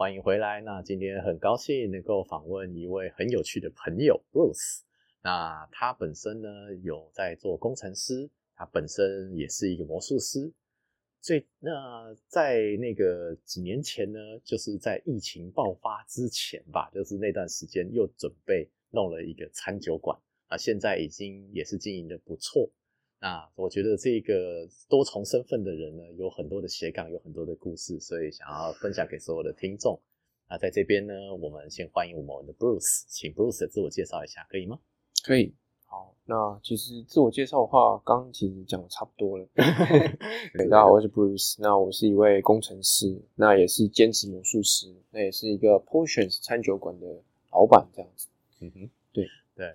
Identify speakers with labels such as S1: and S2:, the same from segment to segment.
S1: 欢迎回来。那今天很高兴能够访问一位很有趣的朋友 Bruce。那他本身呢有在做工程师，他本身也是一个魔术师。最那在那个几年前呢，就是在疫情爆发之前吧，就是那段时间又准备弄了一个餐酒馆啊，现在已经也是经营的不错。那我觉得这个多重身份的人呢，有很多的斜杠，有很多的故事，所以想要分享给所有的听众。那在这边呢，我们先欢迎我们的 Bruce，请 Bruce 自我介绍一下，可以吗？
S2: 可以。好，那其实自我介绍的话，刚刚其实讲的差不多了。大家好，我是 Bruce，那我是一位工程师，那也是兼职魔术师，那也是一个 Potions 餐酒馆的老板，这样子。
S1: 嗯哼，对对。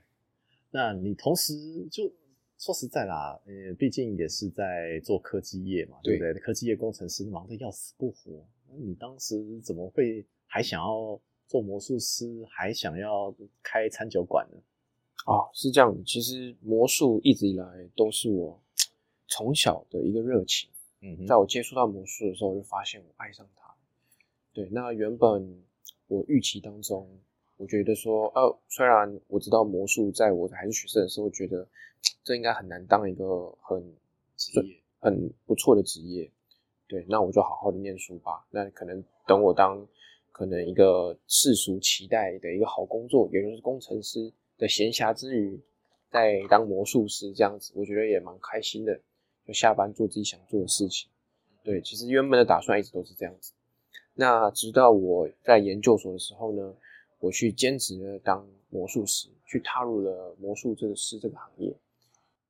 S1: 那你同时就。说实在啦，呃，毕竟也是在做科技业嘛，对不对？科技业工程师忙得要死不活，你当时怎么会还想要做魔术师，还想要开餐酒馆呢？
S2: 啊，是这样的，其实魔术一直以来都是我从小的一个热情。嗯，在我接触到魔术的时候，我就发现我爱上它。对，那原本我预期当中，我觉得说，呃，虽然我知道魔术，在我还是学生的时候，觉得。这应该很难当一个很
S1: 职业、
S2: 很不错的职业，对，那我就好好的念书吧。那可能等我当可能一个世俗期待的一个好工作，也就是工程师的闲暇之余，在当魔术师这样子，我觉得也蛮开心的。就下班做自己想做的事情，对，其实原本的打算一直都是这样子。那直到我在研究所的时候呢，我去兼职了当魔术师，去踏入了魔术这个师这个行业。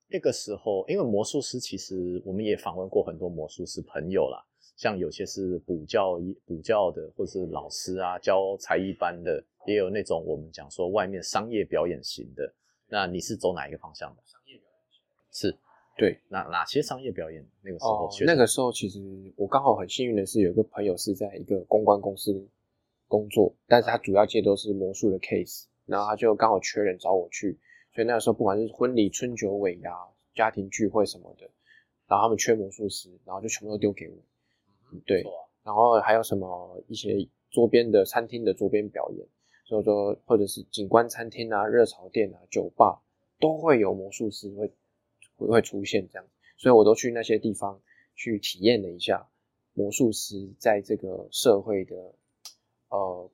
S1: 那个时候，因为魔术师其实我们也访问过很多魔术师朋友啦，像有些是补教补教的，或者是老师啊，教才艺班的，也有那种我们讲说外面商业表演型的。那你是走哪一个方向的？
S2: 商业表演型
S1: 是，对，那哪些商业表演？那个时候，
S2: 那个时候其实我刚好很幸运的是，有一个朋友是在一个公关公司工作，但是他主要接都是魔术的 case，然后他就刚好缺人找我去。所以那个时候，不管是婚礼、春酒、尾牙、家庭聚会什么的，然后他们缺魔术师，然后就全部都丢给我。对，然后还有什么一些桌边的餐厅的桌边表演，所以说或者是景观餐厅啊、热潮店啊、酒吧都会有魔术师会会出现这样，所以我都去那些地方去体验了一下魔术师在这个社会的呃。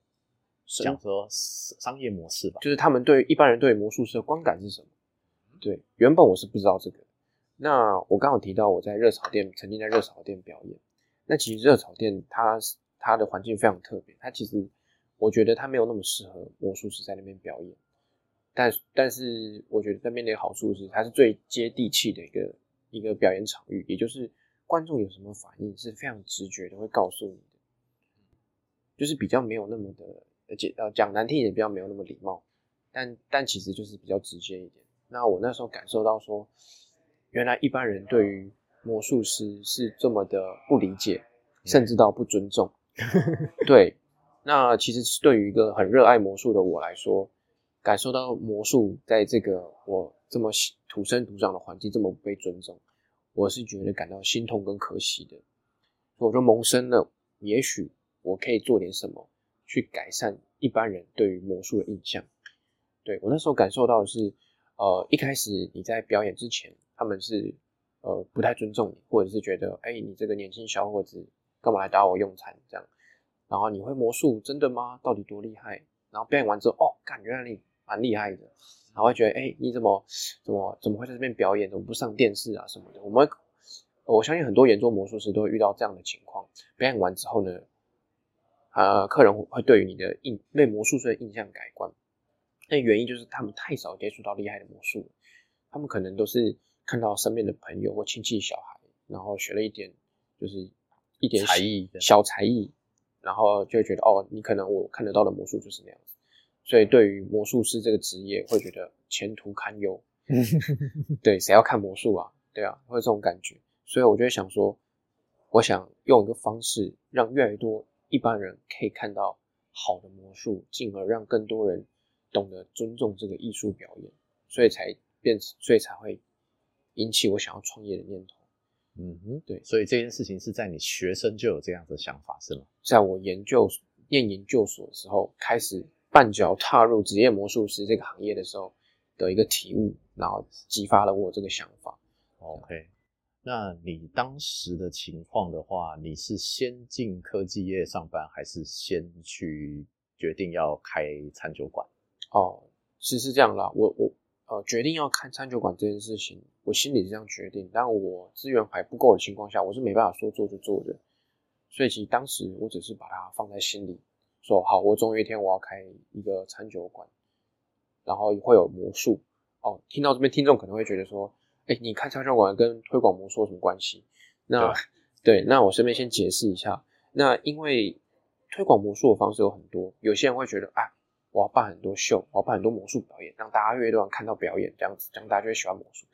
S1: 讲说商业模式吧，
S2: 就是他们对一般人对魔术师的观感是什么？对，原本我是不知道这个。那我刚好提到我在热炒店曾经在热炒店表演。那其实热炒店它它的环境非常特别，它其实我觉得它没有那么适合魔术师在那边表演。但但是我觉得那边的好处是它是最接地气的一个一个表演场域，也就是观众有什么反应是非常直觉的会告诉你的，就是比较没有那么的。讲呃讲难听一点，比较没有那么礼貌，但但其实就是比较直接一点。那我那时候感受到说，原来一般人对于魔术师是这么的不理解，甚至到不尊重。对，那其实是对于一个很热爱魔术的我来说，感受到魔术在这个我这么土生土长的环境这么不被尊重，我是觉得感到心痛跟可惜的。我就萌生了，也许我可以做点什么。去改善一般人对于魔术的印象。对我那时候感受到的是，呃，一开始你在表演之前，他们是呃不太尊重你，或者是觉得，哎，你这个年轻小伙子干嘛来打我用餐这样？然后你会魔术真的吗？到底多厉害？然后表演完之后，哦，感觉你蛮厉害的，然后会觉得，哎，你怎么怎么怎么会在这边表演？怎么不上电视啊什么的？我们我相信很多演做魔术师都会遇到这样的情况。表演完之后呢？呃，客人会对于你的印对魔术师的印象改观，那原因就是他们太少接触到厉害的魔术，他们可能都是看到身边的朋友或亲戚小孩，然后学了一点，就是一点
S1: 才艺，
S2: 小才艺，然后就会觉得哦，你可能我看得到的魔术就是那样子，所以对于魔术师这个职业会觉得前途堪忧。对，谁要看魔术啊？对啊，会有这种感觉。所以我就会想说，我想用一个方式，让越来越多一般人可以看到好的魔术，进而让更多人懂得尊重这个艺术表演，所以才变，所以才会引起我想要创业的念头。
S1: 嗯哼，
S2: 对
S1: 所以这件事情是在你学生就有这样的想法是吗？
S2: 在我研究念研究所的时候，开始半脚踏入职业魔术师这个行业的时候的一个体悟，然后激发了我这个想法。
S1: OK，那你当时的情况的话，你是先进科技业上班，还是先去决定要开餐酒馆？
S2: 哦，其实是这样啦，我我呃决定要看餐酒馆这件事情，我心里是这样决定，但我资源还不够的情况下，我是没办法说做就做的，所以其实当时我只是把它放在心里，说好，我总有一天我要开一个餐酒馆，然后会有魔术。哦，听到这边听众可能会觉得说，哎，你开餐酒馆跟推广魔术有什么关系？那对，那我顺便先解释一下，那因为推广魔术的方式有很多，有些人会觉得啊。我要办很多秀，我要办很多魔术表演，让大家越来越多人看到表演，这样子，这样大家就会喜欢魔术。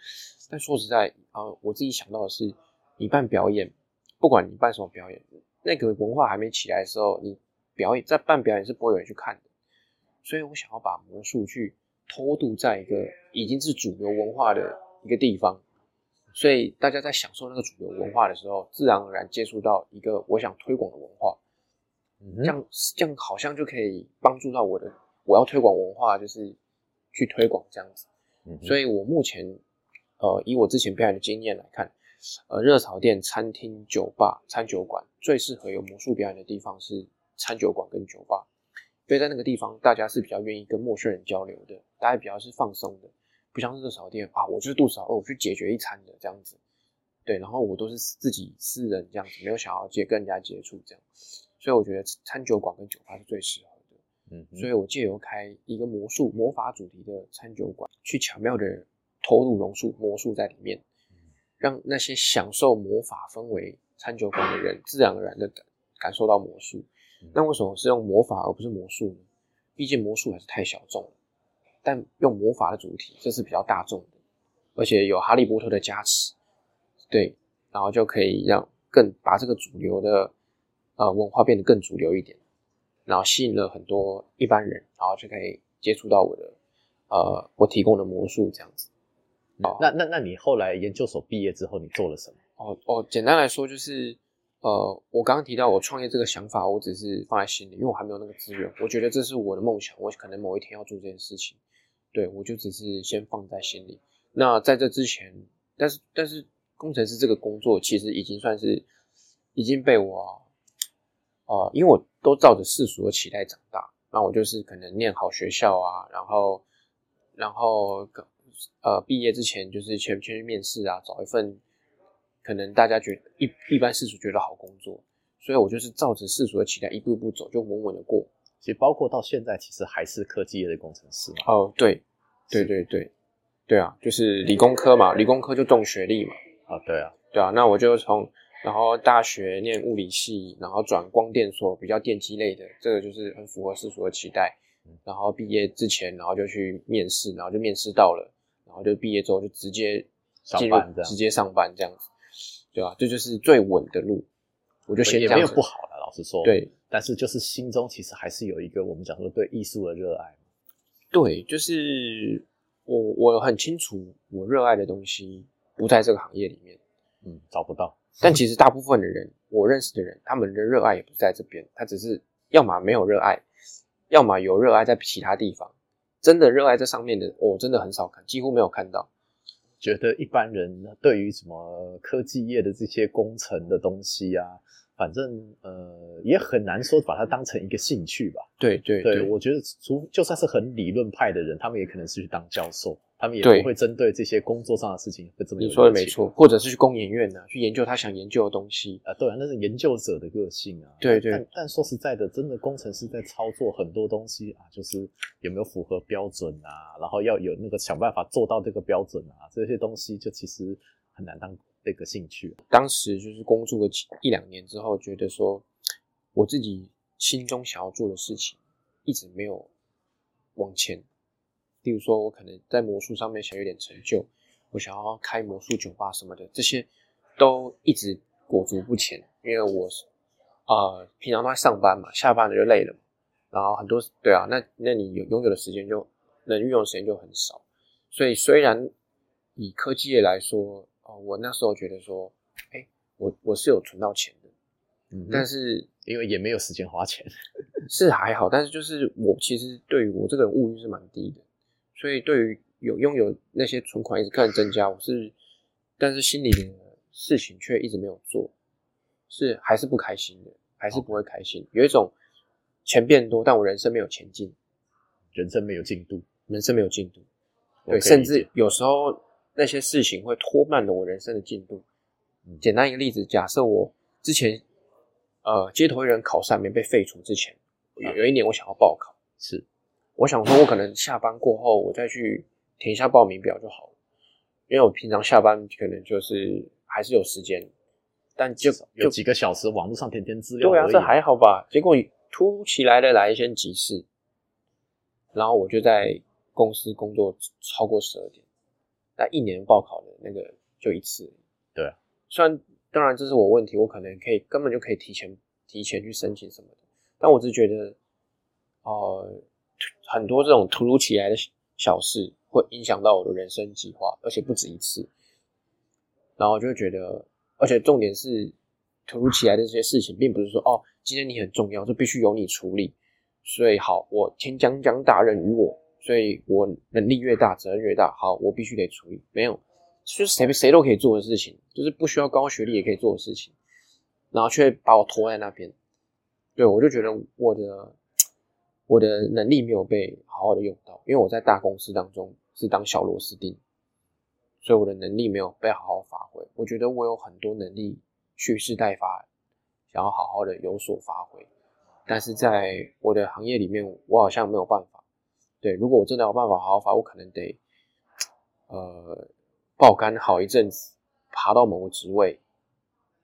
S2: 但说实在，呃，我自己想到的是，你办表演，不管你办什么表演，那个文化还没起来的时候，你表演在办表演是不会有人去看的。所以我想要把魔术去偷渡在一个已经是主流文化的一个地方，所以大家在享受那个主流文化的时候，自然而然接触到一个我想推广的文化，
S1: 嗯。
S2: 这样这样好像就可以帮助到我的。我要推广文化，就是去推广这样子，
S1: 嗯
S2: 所以我目前，呃，以我之前表演的经验来看，呃，热炒店、餐厅、酒吧、餐酒馆最适合有魔术表演的地方是餐酒馆跟酒吧，因为在那个地方大家是比较愿意跟陌生人交流的，大家比较是放松的，不像是热炒店啊，我就是肚子饿，我去解决一餐的这样子，对，然后我都是自己私人这样子，没有想要接跟人家接触这样，所以我觉得餐酒馆跟酒吧是最适合
S1: 的。嗯，
S2: 所以我借由开一个魔术魔法主题的餐酒馆，去巧妙的投入榕树魔术在里面，让那些享受魔法氛围餐酒馆的人自然而然的感感受到魔术。那为什么是用魔法而不是魔术呢？毕竟魔术还是太小众了，但用魔法的主题，这是比较大众的，而且有哈利波特的加持，对，然后就可以让更把这个主流的呃文化变得更主流一点。然后吸引了很多一般人，然后就可以接触到我的呃我提供的魔术这样子。
S1: 那那那你后来研究所毕业之后，你做了什么？
S2: 哦哦，简单来说就是呃，我刚刚提到我创业这个想法，我只是放在心里，因为我还没有那个资源。我觉得这是我的梦想，我可能某一天要做这件事情。对我就只是先放在心里。那在这之前，但是但是工程师这个工作其实已经算是已经被我呃，因为我都照着世俗的期待长大，那我就是可能念好学校啊，然后然后呃毕业之前就是先去面试啊，找一份可能大家觉得一一般世俗觉得好工作，所以我就是照着世俗的期待一步一步走，就稳稳的过。
S1: 其实包括到现在，其实还是科技业的工程师嘛。
S2: 哦，对，对对对，对啊，就是理工科嘛，理工科就重学历嘛，
S1: 啊，对啊，
S2: 对啊，那我就从然后大学念物理系，然后转光电所，比较电机类的，这个就是很符合世俗的期待。然后毕业之前，然后就去面试，然后就面试到了，然后就毕业之后就直接进入
S1: 上班
S2: 直接上班这样子，对吧、这就是最稳的路。我就先
S1: 也没
S2: 这样子
S1: 有不好了，老实说。，
S2: 对。
S1: 但是就是心中其实还是有一个我们讲说对艺术的热爱。
S2: 对，就是我我很清楚我热爱的东西不在这个行业里面。
S1: 嗯，找不到。
S2: 但其实大部分的人，我认识的人，他们的热爱也不在这边，他只是要么没有热爱，要么有热爱在其他地方。真的热爱这上面的，我、真的很少看，几乎没有看到。
S1: 觉得一般人对于什么科技业的这些工程的东西啊，反正呃也很难说把它当成一个兴趣吧。
S2: 对对
S1: 对，我觉得除就算是很理论派的人，他们也可能是去当教授，他们也不会针对这些工作上的事情会这么有
S2: 你说的没错，或者是去工研院呢、去研究他想研究的东西。
S1: 啊，对啊，那是研究者的个性啊。
S2: 对对
S1: 但但说实在的，真的工程师在操作很多东西啊，就是有没有符合标准啊，然后要有那个想办法做到这个标准啊，这些东西就其实很难当这个兴趣。
S2: 当时就是工作个一两年之后，觉得说我自己心中想要做的事情一直没有往前。例如说，我可能在魔术上面想有点成就，我想要开魔术酒吧什么的，这些都一直裹足不前，因为我啊，平常都在上班嘛，下班了就累了，然后很多对啊，那那你有拥有的时间就能运用的时间就很少，所以虽然以科技业来说，哦，我那时候觉得说，哎，我我是有存到钱的，
S1: 嗯，
S2: 但是
S1: 因为也没有时间花钱，
S2: 是还好，但是就是我其实对于我这个人物欲是蛮低的。所以，对于有拥有那些存款一直看增加，我是，但是心里的事情却一直没有做，是还是不开心的，还是不会开心。有一种钱变多，但我人生没有前进，
S1: 人生没有进度，
S2: 人生没有进度，对，甚至有时候那些事情会拖慢了我人生的进度。简单一个例子，假设我之前呃街头艺人考上没被废除之前，有有一年我想要报考，
S1: 是。
S2: 我想说，我可能下班过后，我再去填一下报名表就好了，因为我平常下班可能就是还是有时间，但就
S1: 有几个小时，网络上填填资料。
S2: 对啊，这还好吧？结果突如其来的来一些急事，然后我就在公司工作超过十二点，那一年报考的那个就一次。
S1: 对啊，
S2: 虽然当然这是我问题，我可能可以根本就可以提前提前去申请什么的，但我只觉得，哦。很多这种突如其来的小事会影响到我的人生计划，而且不止一次。然后就会觉得，而且重点是突如其来的这些事情，并不是说哦，今天你很重要，就必须由你处理。所以好，我天将降大任于我，所以我能力越大，责任越大。好，我必须得处理。没有，就是谁谁都可以做的事情，就是不需要高学历也可以做的事情，然后却把我拖在那边。对我就觉得我的。我的能力没有被好好的用到，因为我在大公司当中是当小螺丝钉，所以我的能力没有被好好发挥。我觉得我有很多能力蓄势待发，想要好好的有所发挥，但是在我的行业里面，我好像没有办法。对，如果我真的有办法好好发，我可能得呃爆肝好一阵子，爬到某个职位，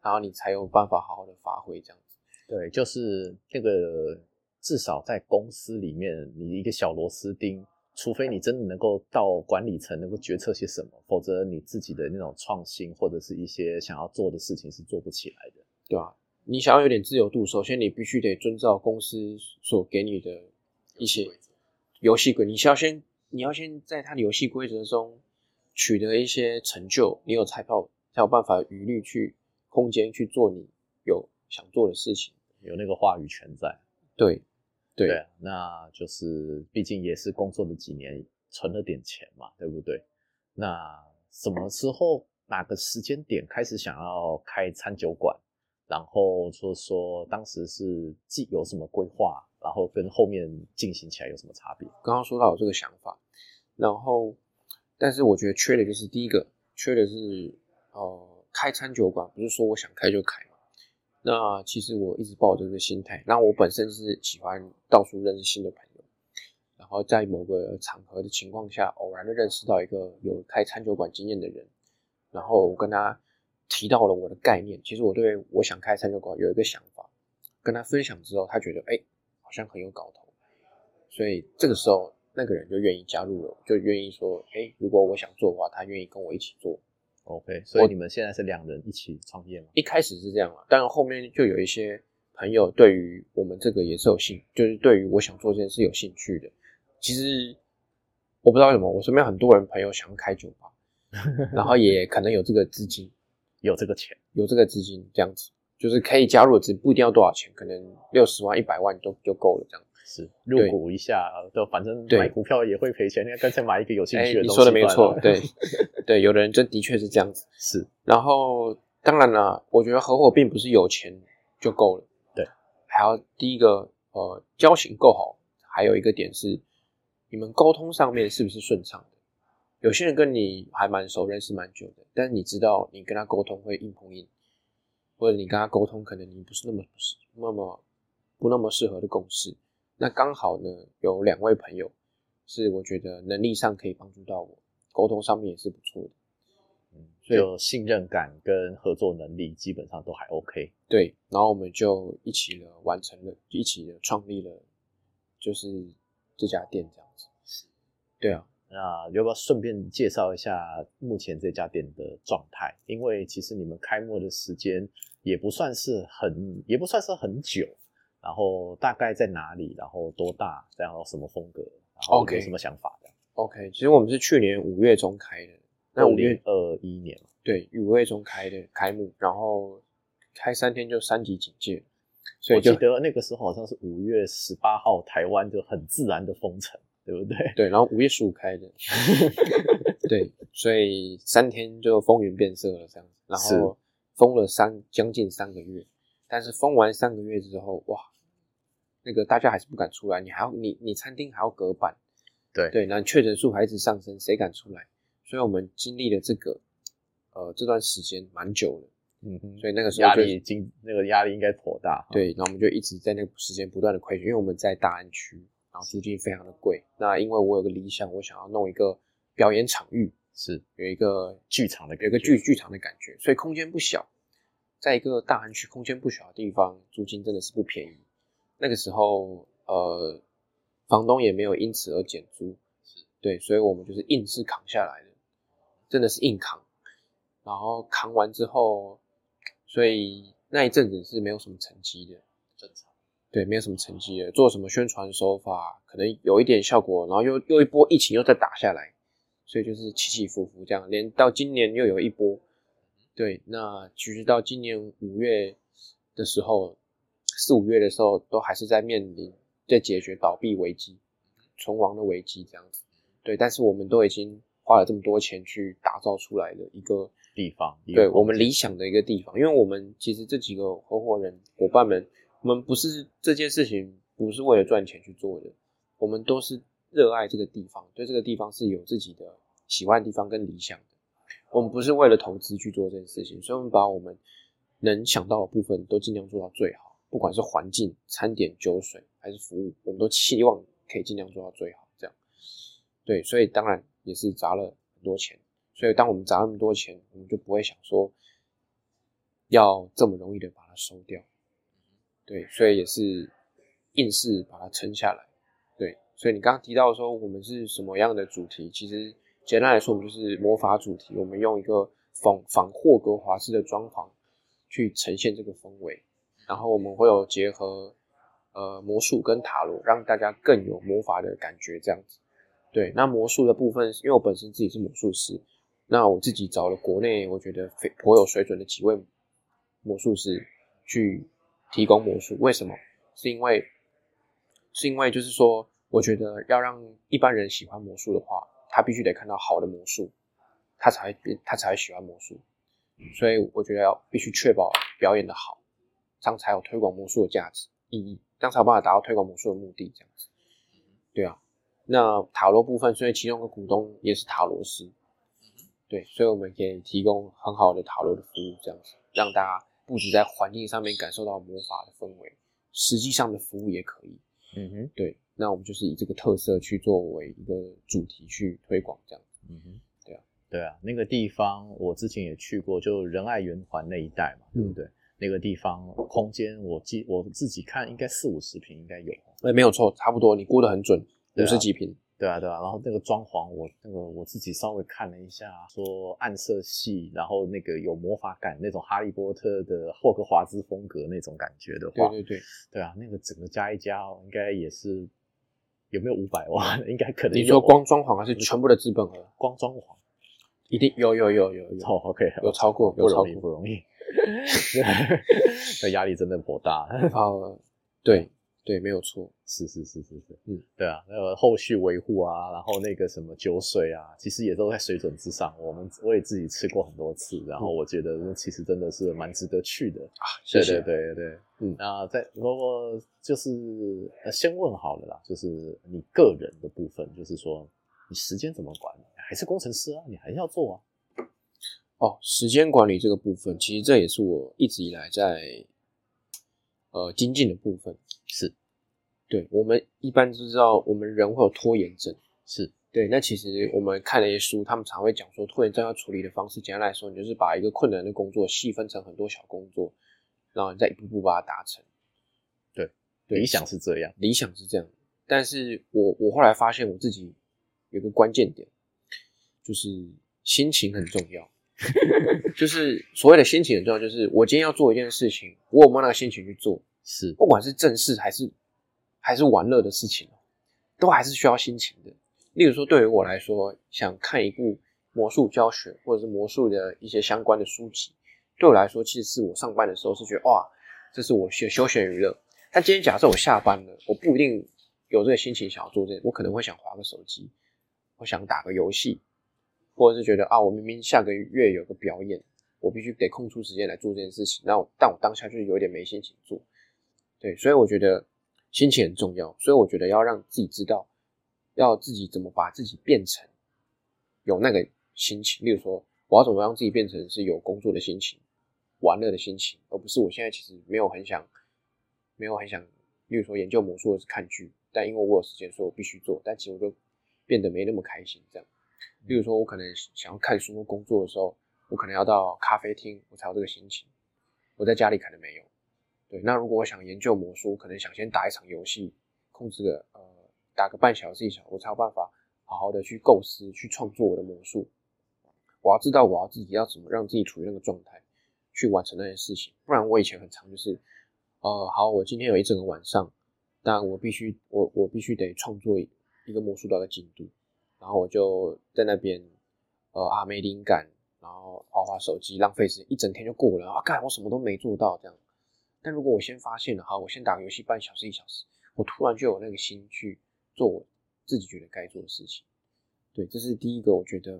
S2: 然后你才有办法好好的发挥这样子。
S1: 对，就是那个。至少在公司里面，你一个小螺丝钉，除非你真的能够到管理层，能够决策些什么，否则你自己的那种创新或者是一些想要做的事情是做不起来的，
S2: 对吧？你想要有点自由度，首先你必须得遵照公司所给你的一些游戏规，你需要先你要先在他的游戏规则中取得一些成就，你有彩票才有办法余力去空间去做你有想做的事情，
S1: 有那个话语权在，
S2: 对。
S1: 对，那就是毕竟也是工作了几年，存了点钱嘛，对不对？那什么时候哪个时间点开始想要开餐酒馆？然后说说当时是既有什么规划，然后跟后面进行起来有什么差别？
S2: 刚刚说到有这个想法，然后但是我觉得缺的就是第一个，缺的是呃开餐酒馆，不是说我想开就开。那其实我一直抱着这个心态。那我本身是喜欢到处认识新的朋友，然后在某个场合的情况下，偶然的认识到一个有开餐酒馆经验的人，然后我跟他提到了我的概念。其实我对我想开餐酒馆有一个想法，跟他分享之后，他觉得哎，像很有搞头，所以这个时候那个人就愿意加入了，就愿意说，哎，如果我想做的话，他愿意跟我一起做。
S1: OK，所以你们现在是两人一起创业吗？
S2: 一开始是这样啊，但后面就有一些朋友对于我们这个也是有兴，就是对于我想做这件事有兴趣的。其实我不知道为什么，我身边很多人朋友想要开酒吧，然后也可能有这个资金，
S1: 有这个钱，
S2: 有这个资金这样子，就是可以加入，只不一定要多少钱，可能六十万、一百万都就够了这样。
S1: 是入股一下，就反正买股票也会赔钱，那干脆买一个有兴趣的东西。
S2: 你说的没错，对 对，有的人真的确是这样子。
S1: 是，
S2: 然后当然了，我觉得合伙并不是有钱就够了，
S1: 对，
S2: 还要第一个呃交情够好，还有一个点是你们沟通上面是不是顺畅的？有些人跟你还蛮熟，认识蛮久的，但是你知道你跟他沟通会硬碰硬，或者你跟他沟通可能你不是那么不是那么不那么适合的共识。那刚好呢，有两位朋友是我觉得能力上可以帮助到我，沟通上面也是不错的。
S1: 嗯，
S2: 所以
S1: 就信任感跟合作能力基本上都还 OK。
S2: 对，然后我们就一起了完成了，一起的创立了，就是这家店这样子。对啊，
S1: 那要不要顺便介绍一下目前这家店的状态？因为其实你们开幕的时间也不算是很，也不算是很久。然后大概在哪里？然后多大？然后什么风格？然后有什么想法的
S2: ？OK，其实我们是去年五月中开的，那五月
S1: 二一年嘛，
S2: 对五月中开的开幕，然后开三天就三级警戒，所以
S1: 我记得那个时候好像是五月十八号，台湾就很自然的封城，对不对？
S2: 对，然后五月十五开的，对，所以三天就风云变色了这样子，然后封了三将近三个月，但是封完三个月之后，哇，那个大家还是不敢出来，你还要你你餐厅还要隔板，
S1: 对
S2: 对，那确诊数还一直上升，谁敢出来？所以我们经历了这个呃这段时间蛮久了，
S1: 嗯哼，
S2: 所以那个时候就
S1: 压力经那个压力应该颇大。，
S2: 对，然后我们就一直在那个时间不断的亏损，因为我们在大安区，然后租金非常的贵。那因为我有个理想，我想要弄一个表演场域，
S1: 是
S2: 有一个
S1: 剧场的
S2: 有一个剧剧场的感觉，所以空间不小，在一个大安区空间不小的地方，租金真的是不便宜。那个时候，呃，房东也没有因此而减租，对，所以我们就是硬是扛下来的，真的是硬扛。然后扛完之后，所以那一阵子是没有什么成绩的，
S1: 正常。
S2: 对，没有什么成绩的，做什么宣传手法可能有一点效果，然后又又一波疫情又再打下来，所以就是起起伏伏这样，连到今年又有一波，对，那其实到今年五月的时候，四五月的时候都还是在面临在解决倒闭危机、存亡的危机这样子，对，但是我们都已经花了这么多钱去打造出来的一个
S1: 地方，
S2: 对我们理想的一个地方，因为我们其实这几个合伙人伙伴们，我们不是这件事情不是为了赚钱去做的，我们都是热爱这个地方，对这个地方是有自己的喜欢的地方跟理想的。我们不是为了投资去做这件事情，所以我们把我们能想到的部分都尽量做到最好，不管是环境、餐点、酒水还是服务，我们都期望可以尽量做到最好。这样，对，所以当然也是砸了很多钱。所以当我们砸那么多钱，我们就不会想说要这么容易的把它收掉。对，所以也是硬是把它撑下来。对，所以你刚刚提到说我们是什么样的主题，其实简单来说，我们就是魔法主题。我们用一个仿仿霍格华兹的装潢去呈现这个氛围，然后我们会有结合呃魔术跟塔罗，让大家更有魔法的感觉，这样子。对，那魔术的部分，因为我本身自己是魔术师，那我自己找了国内我觉得非颇有水准的几位魔术师去提供魔术。为什么？是因为是因为就是说，我觉得要让一般人喜欢魔术的话，他必须得看到好的魔术，他才会他才会喜欢魔术。所以我觉得要必须确保表演的好，这样才有推广魔术的价值意义，这样才有办法达到推广魔术的目的。这样子，对啊。那塔罗部分，所以其中的股东也是塔罗师，对，所以我们可以提供很好的塔罗的服务，这样子让大家不止在环境上面感受到魔法的氛围，实际上的服务也可以。
S1: 嗯哼，
S2: 对，那我们就是以这个特色去作为一个主题去推广，这样子。
S1: 嗯哼，
S2: 对啊，
S1: 对啊，那个地方我之前也去过，就仁爱圆环那一带嘛，对不
S2: 嗯
S1: 对？那个地方空间我记我自己看应该四五十平应该有，
S2: 哎、没有错，差不多，你估得很准，五十几平。
S1: 对啊对啊。然后那个装潢我那个我自己稍微看了一下，说暗色系，然后那个有魔法感那种哈利波特的霍格华兹风格那种感觉的话，
S2: 对对对，
S1: 对啊，那个整个加一加哦应该也是有没有五百万？应该可能有
S2: 你说光装潢还是全部的资本额？
S1: 光装潢？
S2: 一定有有有有有。
S1: 哦，OK，
S2: 有超过
S1: 不容易，不容易，那压力真的颇大。
S2: 好，对对，没有错。
S1: 是是是是是，
S2: 嗯，
S1: 对啊，那个后续维护啊，然后那个什么酒水啊，其实也都在水准之上。我们我也自己吃过很多次，然后我觉得那其实真的是蛮值得去的。
S2: 啊，谢谢。
S1: 对对对对，
S2: 嗯
S1: 那在我就是呃先问好了啦，就是你个人的部分，就是说你时间怎么管理？还是工程师啊，你还是要做啊。
S2: 哦，时间管理这个部分，其实这也是我一直以来在呃精进的部分。
S1: 是
S2: 对我们一般都知道，我们人会有拖延症，
S1: 是，
S2: 对，那其实我们看了一些书，他们常会讲说，拖延症要处理的方式，简单来说，你就是把一个困难的工作细分成很多小工作，然后你再一步步把它达成。
S1: 对，
S2: 对
S1: 理想是这样。
S2: 理想是这样，但是我我后来发现我自己有个关键点，就是心情很重要。就是所谓的心情很重要，就是我今天要做一件事情，我有没有那个心情去做？
S1: 是，
S2: 不管是正事还是还是玩乐的事情，都还是需要心情的。例如说，对于我来说，想看一部魔术教学或者是魔术的一些相关的书籍，对我来说，其实是我上班的时候是觉得哇，这是我休休闲娱乐。但今天假设我下班了，我不一定有这个心情想要做这，我可能会想划个手机，我想打个游戏，或者是觉得啊，我明明下个月有个表演，我必须得空出时间来做这件事情。那但我当下就是有点没心情做，对，所以我觉得心情很重要。所以我觉得要让自己知道。要自己怎么把自己变成有那个心情？例如说，我要怎么让自己变成是有工作的心情、玩乐的心情，而不是我现在其实没有很想、没有很想。例如说，研究魔术或是看剧，但因为我有时间，所以我必须做。但其实我就变得没那么开心。这样，例如说，我可能想要看书或工作的时候，我可能要到咖啡厅，我才有这个心情。我在家里可能没有。对，那如果我想研究魔术，可能想先打一场游戏，控制个呃。打个半小时一小时，我才有办法好好的去构思、去创作我的魔术。我要知道我要自己要怎么让自己处于那个状态，去完成那件事情。不然我以前很长就是，呃，好，我今天有一整个晚上，但我必须我我必须得创作一个魔术的进度，然后我就在那边，呃啊没灵感，然后划划手机，浪费时间，一整天就过了啊！干我什么都没做到这样。但如果我先发现了，好，我先打个游戏半小时一小时，我突然就有那个心去。做我自己觉得该做的事情，对，这是第一个，我觉得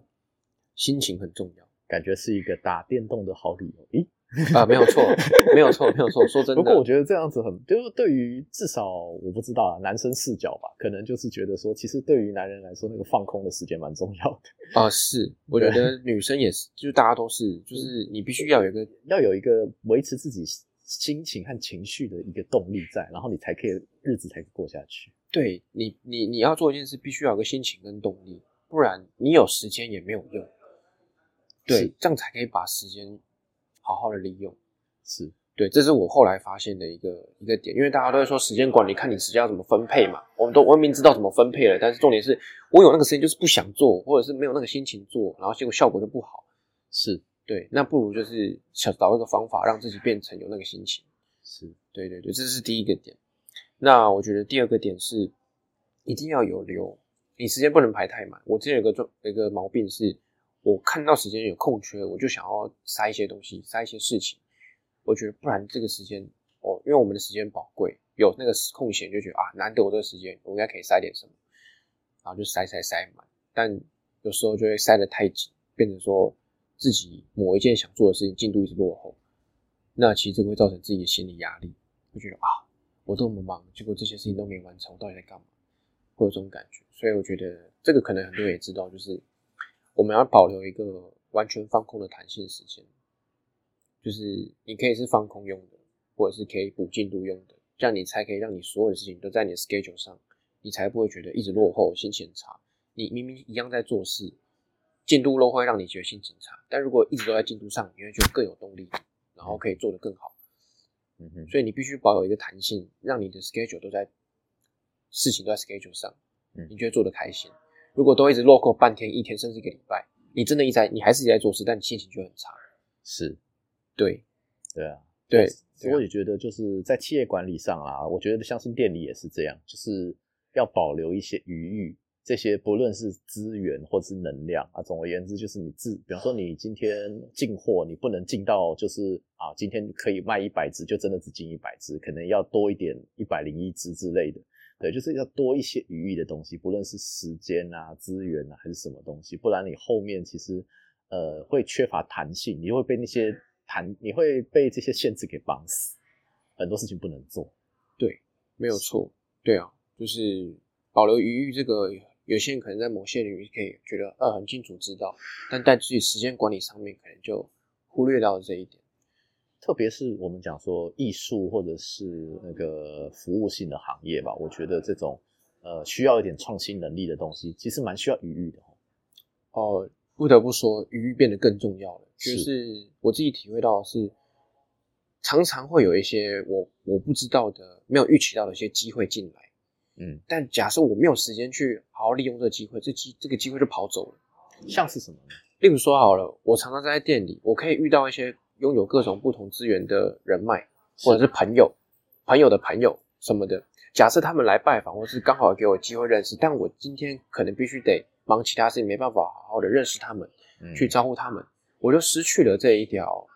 S2: 心情很重要，
S1: 感觉是一个打电动的好理由。咦，
S2: 啊，没有错，没有错，没有错。说真的，
S1: 不过我觉得这样子很，就是对于至少我不知道啊，男生视角吧，可能就是觉得说，其实对于男人来说，那个放空的时间蛮重要的
S2: 啊。是，我觉得女生也是，就是大家都是，就是你必须要有一个，
S1: 要有一个维持自己心情和情绪的一个动力在，然后你才可以日子才可以过下去。
S2: 对你，你你要做一件事，必须要有个心情跟动力，不然你有时间也没有用。对，这样才可以把时间好好的利用。
S1: 是
S2: 对，这是我后来发现的一个一个点，因为大家都在说时间管理，看你时间要怎么分配嘛。我们都我明知道怎么分配了，但是重点是我有那个时间就是不想做，或者是没有那个心情做，然后结果效果就不好。
S1: 是
S2: 对，那不如就是想找一个方法，让自己变成有那个心情。
S1: 是
S2: 对对对，这是第一个点。那我觉得第二个点是，一定要有留，你时间不能排太满。我之前有个状，有一个毛病是，我看到时间有空缺，我就想要塞一些东西，塞一些事情。我觉得不然这个时间，哦，因为我们的时间宝贵，有那个空闲就觉得啊，难得我这个时间，我应该可以塞点什么，然后就塞塞塞满。但有时候就会塞得太紧，变成说自己某一件想做的事情进度一直落后，那其实这个会造成自己的心理压力，会觉得啊。我这么忙，结果这些事情都没完成，我到底在干嘛？会有这种感觉，所以我觉得这个可能很多人也知道，就是我们要保留一个完全放空的弹性时间，就是你可以是放空用的，或者是可以补进度用的，这样你才可以让你所有的事情都在你的 schedule 上，你才不会觉得一直落后，心情差。你明明一样在做事，进度落后会让你觉得心情差，但如果一直都在进度上，你会觉得更有动力，然后可以做得更好。嗯哼所以你必须保有一个弹性，让你的 schedule 都在事情都在 schedule 上，嗯，你觉得做得开心。如果都一直落后半天、一天，甚至一个礼拜，你真的一直在，你还是一在做事，但你心情就很差。
S1: 是，
S2: 对，
S1: 对啊，
S2: 对。
S1: 我也觉得就是在企业管理上啊，我觉得相信店里也是这样，就是要保留一些余裕。这些不论是资源或是能量啊，总而言之就是你自，比方说你今天进货，你不能进到就是啊，今天可以卖一百只，就真的只进一百只，可能要多一点一百零一只之类的，对，就是要多一些余裕的东西，不论是时间啊、资源啊还是什么东西，不然你后面其实呃会缺乏弹性，你会被那些弹，你会被这些限制给绑死，很多事情不能做。
S2: 对，没有错，对啊，就是保留余裕这个。有些人可能在某些领域可以觉得呃很清楚知道，但在自己时间管理上面可能就忽略到了这一点。
S1: 特别是我们讲说艺术或者是那个服务性的行业吧，我觉得这种呃需要一点创新能力的东西，其实蛮需要余裕的哦。
S2: 哦，不得不说，余裕变得更重要了。就是是我自己体会到的是，常常会有一些我我不知道的、没有预期到的一些机会进来。
S1: 嗯，
S2: 但假设我没有时间去好好利用这个机会，这机这个机会就跑走了。
S1: 像是什么呢？
S2: 例如说好了，我常常在店里，我可以遇到一些拥有各种不同资源的人脉，或者是朋友、朋友的朋友什么的。假设他们来拜访，或是刚好给我机会认识，但我今天可能必须得忙其他事情，没办法好好的认识他们，
S1: 嗯
S2: 去招呼他们，我就失去了这一条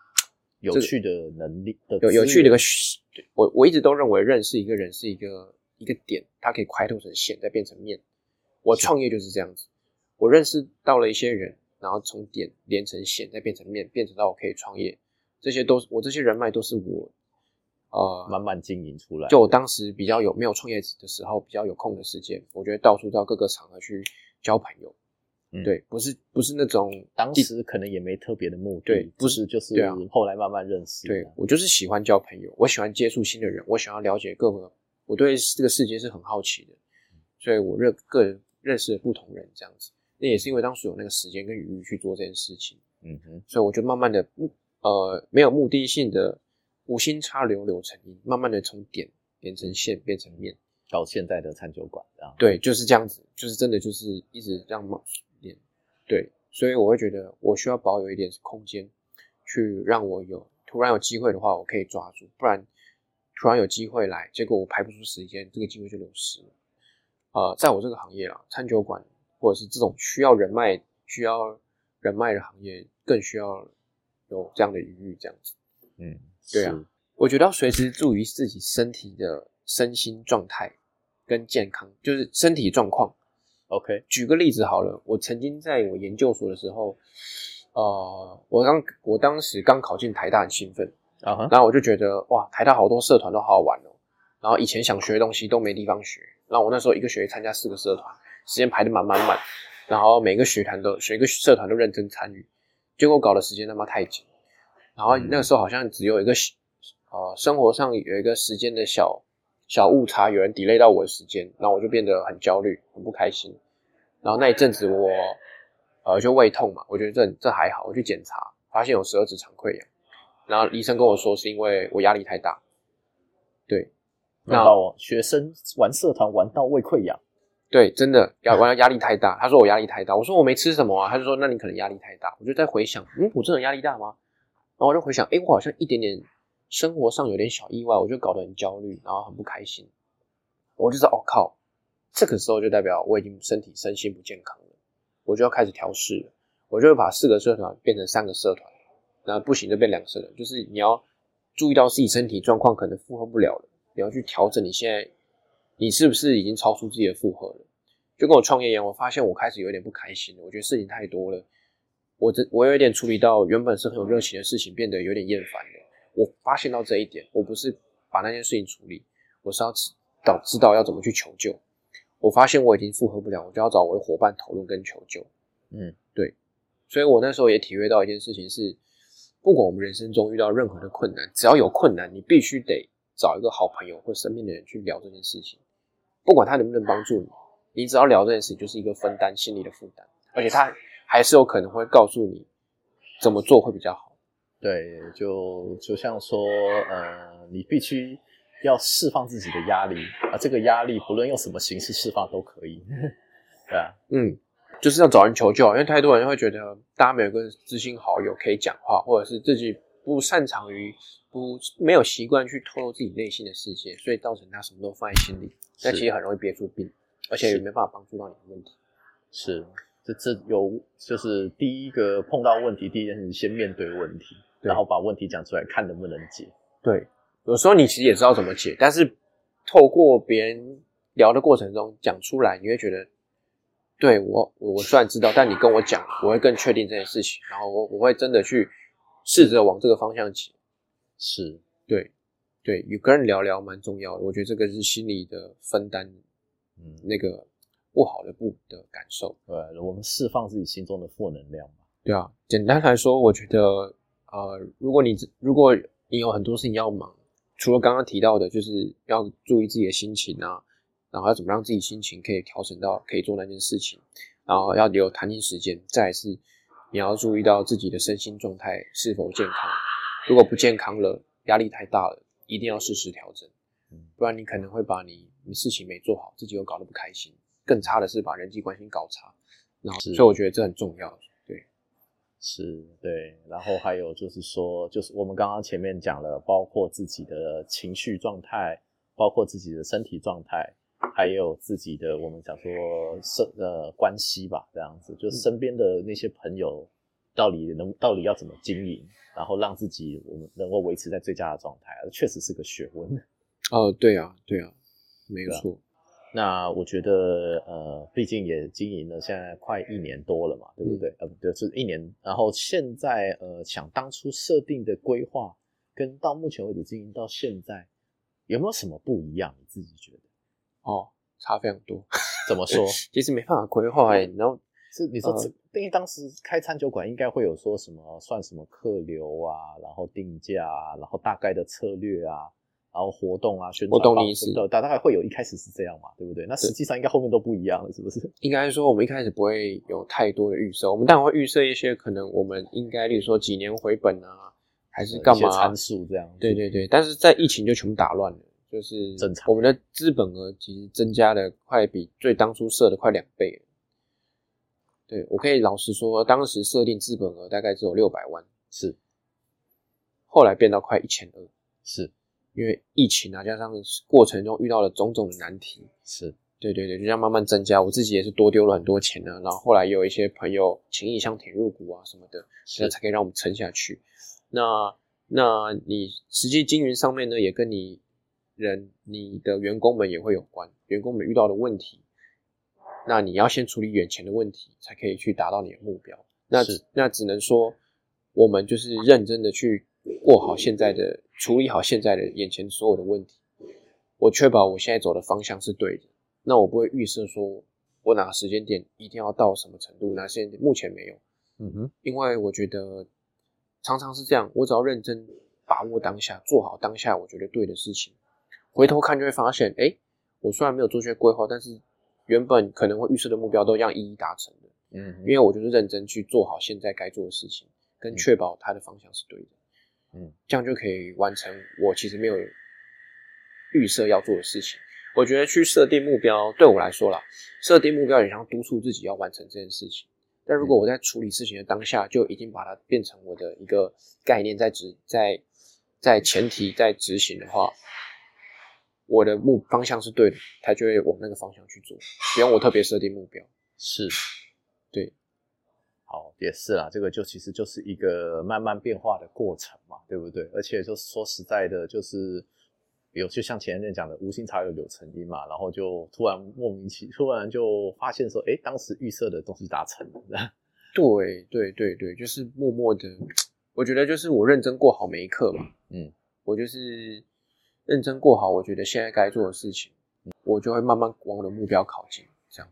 S1: 有趣的能力的
S2: 有有趣的一个。我我一直都认为认识一个人是一个一个点，它可以开拓成线，再变成面。我创业就是这样子，我认识到了一些人，然后从点连成线，再变成面，变成到我可以创业。这些都是我这些人脉都是我呃
S1: 慢慢经营出来。
S2: 就我当时比较有没有创业的时候，比较有空的时间，我觉得到处到各个场合去交朋友。
S1: 嗯
S2: 对，不是不是那种
S1: 当时可能也没特别的目的，
S2: 对
S1: 不是就是后来慢慢认识。
S2: 对我就是喜欢交朋友，我喜欢接触新的人，我想要了解各个，我对这个世界是很好奇的，所以我认个人认识了不同人这样子。那也是因为当时有那个时间跟余裕去做这件事情，
S1: 嗯哼，
S2: 所以我就慢慢的目呃没有目的性的无心插柳柳成荫，慢慢的从点变成线变成面。
S1: 到现在的餐酒馆啊，
S2: 对，就是这样子，就是真的就是一直这样冒练，对，所以我会觉得我需要保有一点空间，去让我有突然有机会的话，我可以抓住，不然突然有机会来，结果我排不出时间，这个机会就流失了。呃，在我这个行业啊，餐酒馆或者是这种需要人脉、需要人脉的行业，更需要有这样的余裕，这样子。
S1: 嗯，
S2: 对啊，我觉得要随时注意自己身体的身心状态跟健康，就是身体状况。
S1: ，OK，
S2: 举个例子好了，我曾经在我研究所的时候，呃，我刚我当时刚考进台大，很兴奋，
S1: 啊哈，
S2: 然后我就觉得哇，台大好多社团都好好玩哦，然后以前想学的东西都没地方学，然后我那时候一个学期参加四个社团，时间排得满满满，然后每个学团都每个社团都认真参与，结果搞的时间他妈太紧，然后那个时候好像只有一个呃生活上有一个时间的小小误差，有人 delay 到我的时间，然后我就变得很焦虑，很不开心。然后那一阵子我呃就胃痛嘛，我觉得这这还好，我去检查发现有十二指肠溃疡，然后医生跟我说是因为我压力太大。对，
S1: 那我学生玩社团玩到胃溃疡，
S2: 对，真的压玩到压力太大。他说我压力太大，我说我没吃什么啊，他就说那你可能压力太大。我就在回想，嗯，我真的压力大吗？然后我就回想，诶，我好像一点点生活上有点小意外，我就搞得很焦虑，然后很不开心。我就知道，哦靠，这个时候就代表我已经身体身心不健康了，我就要开始调试了。我就会把四个社团变成三个社团，那不行就变两个社团。就是你要注意到自己身体状况可能负荷不了了，你要去调整你现在你是不是已经超出自己的负荷了。就跟我创业一样，我发现我开始有点不开心了，我觉得事情太多了。我这我有一点处理到原本是很有热情的事情，变得有点厌烦了。我发现到这一点，我不是把那件事情处理，我是要知道知道要怎么去求救。我发现我已经负荷不了，我就要找我的伙伴讨论跟求救。
S1: 嗯，
S2: 对。所以我那时候也体会到一件事情是，不管我们人生中遇到任何的困难，只要有困难，你必须得找一个好朋友或身边的人去聊这件事情。不管他能不能帮助你，你只要聊这件事情，就是一个分担心理的负担，而且他还是有可能会告诉你怎么做会比较好。
S1: 对，就就像说，呃，你必须要释放自己的压力啊，这个压力不论用什么形式释放都可以，对啊，
S2: 嗯，就是要找人求救，因为太多人会觉得大家没有个知心好友可以讲话，或者是自己不擅长于不没有习惯去透露自己内心的世界，所以造成他什么都放在心里，那其实很容易憋出病，而且也没办法帮助到你的问题。
S1: 是，这这有就是第一个碰到问题，第一件事先面对问题，然后把问题讲出来，看能不能解。
S2: 对，有时候你其实也知道怎么解，但是透过别人聊的过程中讲出来，你会觉得，对我我我虽然知道，但你跟我讲，我会更确定这件事情，然后我我会真的去试着往这个方向走。
S1: 是，
S2: 对，对，与跟人聊聊蛮重要的，我觉得这个是心理的分担，
S1: 嗯，
S2: 那个不好的不的感受。
S1: 对，我们释放自己心中的负能量嘛。
S2: 对啊，简单来说，我觉得呃，如果你如果你有很多事情要忙，除了刚刚提到的，就是要注意自己的心情啊，然然后要怎么让自己心情可以调整到可以做那件事情，然后要留弹性时间，再是你要注意到自己的身心状态是否健康，如果不健康了，压力太大了，一定要适时调整，不然你可能会把你你事情没做好，自己又搞得不开心，更差的是把人际关系搞差，然后所以我觉得这很重要。
S1: 是对，然后还有就是说，就是我们刚刚前面讲了，包括自己的情绪状态，包括自己的身体状态，还有自己的我们讲说社呃关系吧，这样子，就是身边的那些朋友到底能到底要怎么经营，然后让自己我们能够维持在最佳的状态，确实是个学问。
S2: 哦，对啊，对啊，没错。
S1: 那我觉得，呃，毕竟也经营了现在快一年多了嘛，对不对？呃，不对，是一年。然后现在，呃，想当初设定的规划，跟到目前为止经营到现在，有没有什么不一样？你自己觉得？
S2: 哦，差非常多。
S1: 怎么说？
S2: 其实没办法规划哎。然后
S1: 是你说，因为当时开餐酒馆，应该会有说什么算什么客流啊，然后定价啊，然后大概的策略啊。然后活动啊，宣传方式的，大大概会有一开始是这样嘛，对不对？那实际上应该后面都不一样了，是不是？
S2: 应该说我们一开始不会有太多的预设，我们当然会预设一些可能我们应该，例如说几年回本啊，还是干嘛
S1: 参数这样。
S2: 对对对，但是在疫情就全部打乱了，就是
S1: 正常。
S2: 我们的资本额其实增加的快比最当初设的快两倍。对我可以老实说，当时设定资本额大概只有六百万，
S1: 是，
S2: 后来变到快一千二，
S1: 是。
S2: 因为疫情啊，加上过程中遇到了种种的难题，
S1: 是
S2: 对对对，就这样慢慢增加。我自己也是多丢了很多钱呢，然后后来有一些朋友情谊相挺入股啊什么的，那才可以让我们撑下去。那那你实际经营上面呢，也跟你人、你的员工们也会有关，员工们遇到的问题，那你要先处理眼前的问题，才可以去达到你的目标。那那只能说，我们就是认真的去。过好现在的，处理好现在的眼前所有的问题，我确保我现在走的方向是对的。那我不会预设说，我哪个时间点一定要到什么程度，哪些点目前没有。
S1: 嗯哼，
S2: 因为我觉得常常是这样，我只要认真把握当下，做好当下我觉得对的事情，回头看就会发现，哎，我虽然没有做这些规划，但是原本可能会预设的目标都一样一一达成的。
S1: 嗯，
S2: 因为我就是认真去做好现在该做的事情，跟确保它的方向是对的。
S1: 嗯，
S2: 这样就可以完成我其实没有预设要做的事情。我觉得去设定目标对我来说啦，设定目标也像督促自己要完成这件事情。但如果我在处理事情的当下就已经把它变成我的一个概念，在执在在前提在执行的话，我的目方向是对的，他就会往那个方向去做，不用我特别设定目标。
S1: 是，
S2: 对。
S1: 好，也是啦，这个就其实就是一个慢慢变化的过程嘛，对不对？而且就是说实在的，就是有就像前面讲的，无心插柳柳成荫嘛，然后就突然莫名其突然就发现说，哎，当时预设的东西达成了。
S2: 对对对对，就是默默的，我觉得就是我认真过好每一刻嘛，
S1: 嗯，
S2: 我就是认真过好，我觉得现在该做的事情，我就会慢慢往我的目标靠近。
S1: 这样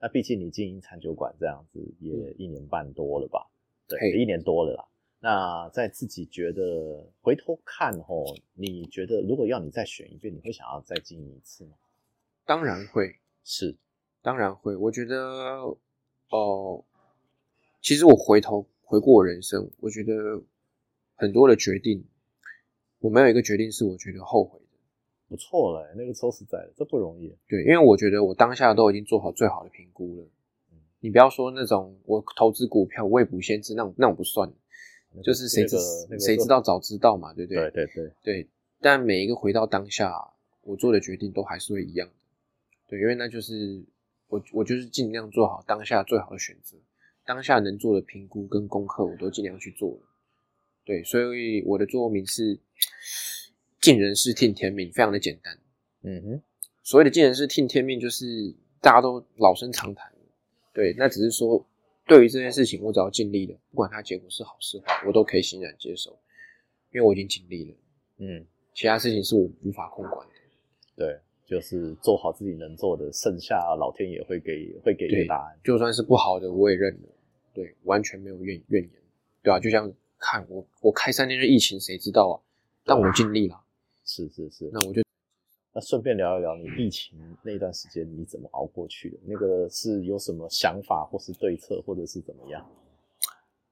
S1: 那毕竟你经营餐酒馆这样子也一年半多了吧？对，一年多了啦。那在自己觉得回头看吼，你觉得如果要你再选一遍，你会想要再经营一次吗？
S2: 当然会，
S1: 是，
S2: 当然会。我觉得，哦，其实我回头回顾我人生，我觉得很多的决定，我没有一个决定是我觉得后悔的。
S1: 不错了，那个说实在的，这不容易。
S2: 对，因为我觉得我当下都已经做好最好的评估了。嗯，你不要说那种我投资股票未卜先知那种，那种不算。就是谁知谁知道早知道嘛，对不
S1: 对？
S2: 对
S1: 对对
S2: 对。但每一个回到当下，我做的决定都还是会一样的。对，因为那就是我我就是尽量做好当下最好的选择，当下能做的评估跟功课我都尽量去做了。对，所以我的座右铭是。尽人事听天命，非常的简单。
S1: 嗯哼，
S2: 所谓的尽人事听天命，就是大家都老生常谈。对，那只是说，对于这件事情，我只要尽力了，不管它结果是好是坏，我都可以欣然接受，因为我已经尽力了。
S1: 嗯，
S2: 其他事情是我无法控管的。
S1: 对，就是做好自己能做的，剩下老天爷会给会给个答案。
S2: 就算是不好的，我也认了。对，完全没有怨怨言。对啊，就像看我，我开三天的疫情，谁知道啊？但我尽力了。
S1: 是是是，
S2: 那我就
S1: 那顺便聊一聊你疫情那段时间你怎么熬过去的？那个是有什么想法或是对策，或者是怎么样？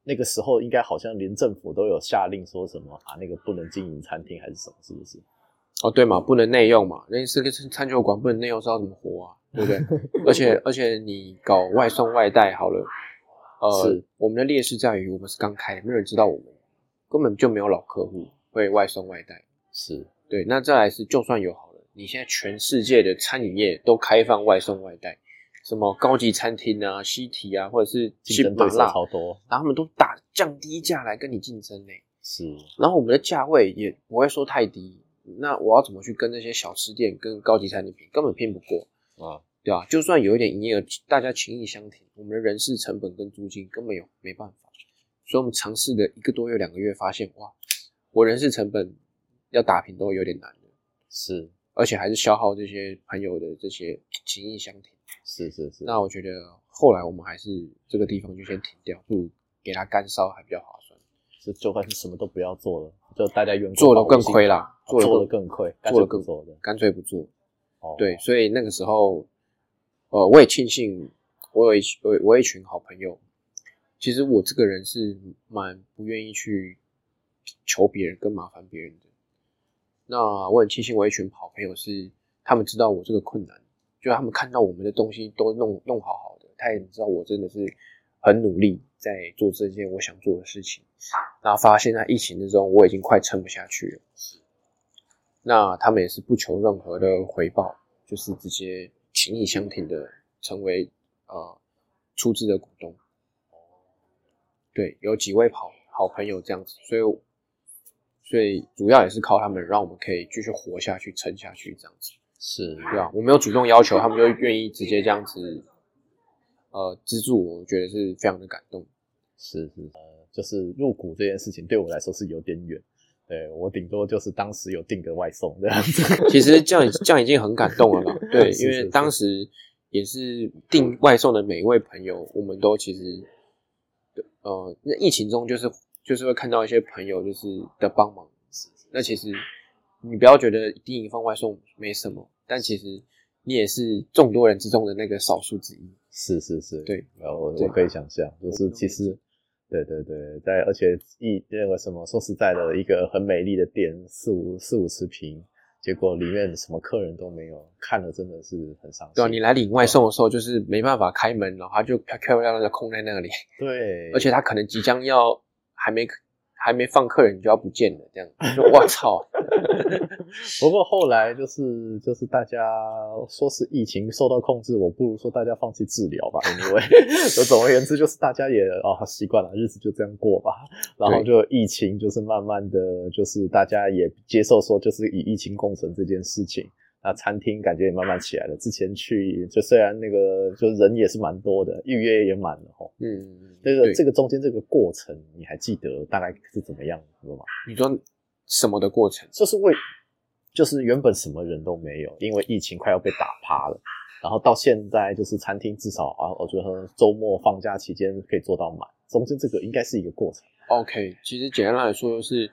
S1: 那个时候应该好像连政府都有下令说什么啊，那个不能经营餐厅还是什么，是不是？
S2: 哦，对嘛，不能内用嘛，那是个餐酒馆，不能内用，是要怎么活啊？对不对？而且而且你搞外送外带好了，呃
S1: 是，
S2: 我们的劣势在于我们是刚开，没有人知道我们，根本就没有老客户会外送外带。
S1: 是
S2: 对，那再来是就算有好了，你现在全世界的餐饮业都开放外送外带，什么高级餐厅啊、西提啊，或者是新麻辣，
S1: 超多，
S2: 然后他们都打降低价来跟你竞争呢。
S1: 是
S2: 然后我们的价位也不会说太低，那我要怎么去跟那些小吃店、跟高级餐厅拼？根本拼不过，
S1: 啊，
S2: 对吧？就算有一点营业额，大家情谊相挺，我们的人事成本跟租金根本有没办法，所以我们尝试了一个多月、两个月，发现哇，我人事成本要打平都有点难的，
S1: 是
S2: 而且还是消耗这些朋友的这些情谊相挺。
S1: 是是是，
S2: 那我觉得后来我们还是这个地方就先停掉，不如给他干烧还比较划算。
S1: 是就算是什么都不要做了，就大家员工
S2: 做了更亏啦
S1: 哦做
S2: 做了
S1: 了更亏，
S2: 做了更
S1: 脆不做的。
S2: 干脆不做。
S1: 哦，
S2: 对，所以那个时候，呃，我也庆幸我有一我我有一群好朋友。其实我这个人是蛮不愿意去求别人跟麻烦别人的。那我很庆幸我一群好朋友是他们知道我这个困难，就他们看到我们的东西都弄弄好好的，他也知道我真的是很努力在做这件我想做的事情。然后发现在疫情之中我已经快撑不下去了。那他们也是不求任何的回报，就是直接情义相挺的成为呃出资的股东。对，有几位好好朋友这样子，所以所以主要也是靠他们，让我们可以继续活下去、撑下去这样子，
S1: 是
S2: 对啊？我没有主动要求，他们就愿意直接这样子呃资助我，我觉得是非常的感动。
S1: 是是，呃，就是入股这件事情对我来说是有点远。对我顶多就是当时有订个外送这样子。
S2: 其实这样这样已经很感动了啦。对，因为当时也是订外送的每一位朋友，我们都其实，呃，那疫情中就是就是会看到一些朋友就是的帮忙。那其实你不要觉得订一份外送没什么，但其实你也是众多人之中的那个少数之一。
S1: 是是是，
S2: 对，
S1: 然后我我可以想象，就是其实，对对对，在而且一那个什么，说实在的，一个很美丽的店，四五四五十平，结果里面什么客人都没有，看了真的是很伤心。
S2: 对啊，你来领外送的时候，就是没办法开门，然后它就漂漂亮亮的空在那里，
S1: 对，
S2: 而且他可能即将要还没还没放客人就要不见了，这样 就我操。
S1: 不过后来就是就是大家说是疫情受到控制，我不如说大家放弃治疗吧。Anyway，就总而言之就是大家也哦习惯了，日子就这样过吧。然后就疫情就是慢慢的就是大家也接受说就是以疫情共存这件事情。那餐厅感觉也慢慢起来了。之前去就虽然那个就人也是蛮多的，预约也满了哈。
S2: 嗯，
S1: 这个这个中间这个过程你还记得大概是怎么样的吗？
S2: 你说什么的过程？
S1: 就是为，就是原本什么人都没有，因为疫情快要被打趴了，然后到现在就是餐厅至少啊，我觉得周末放假期间可以做到满，中间这个应该是一个过程。
S2: OK，其实简单来说，就是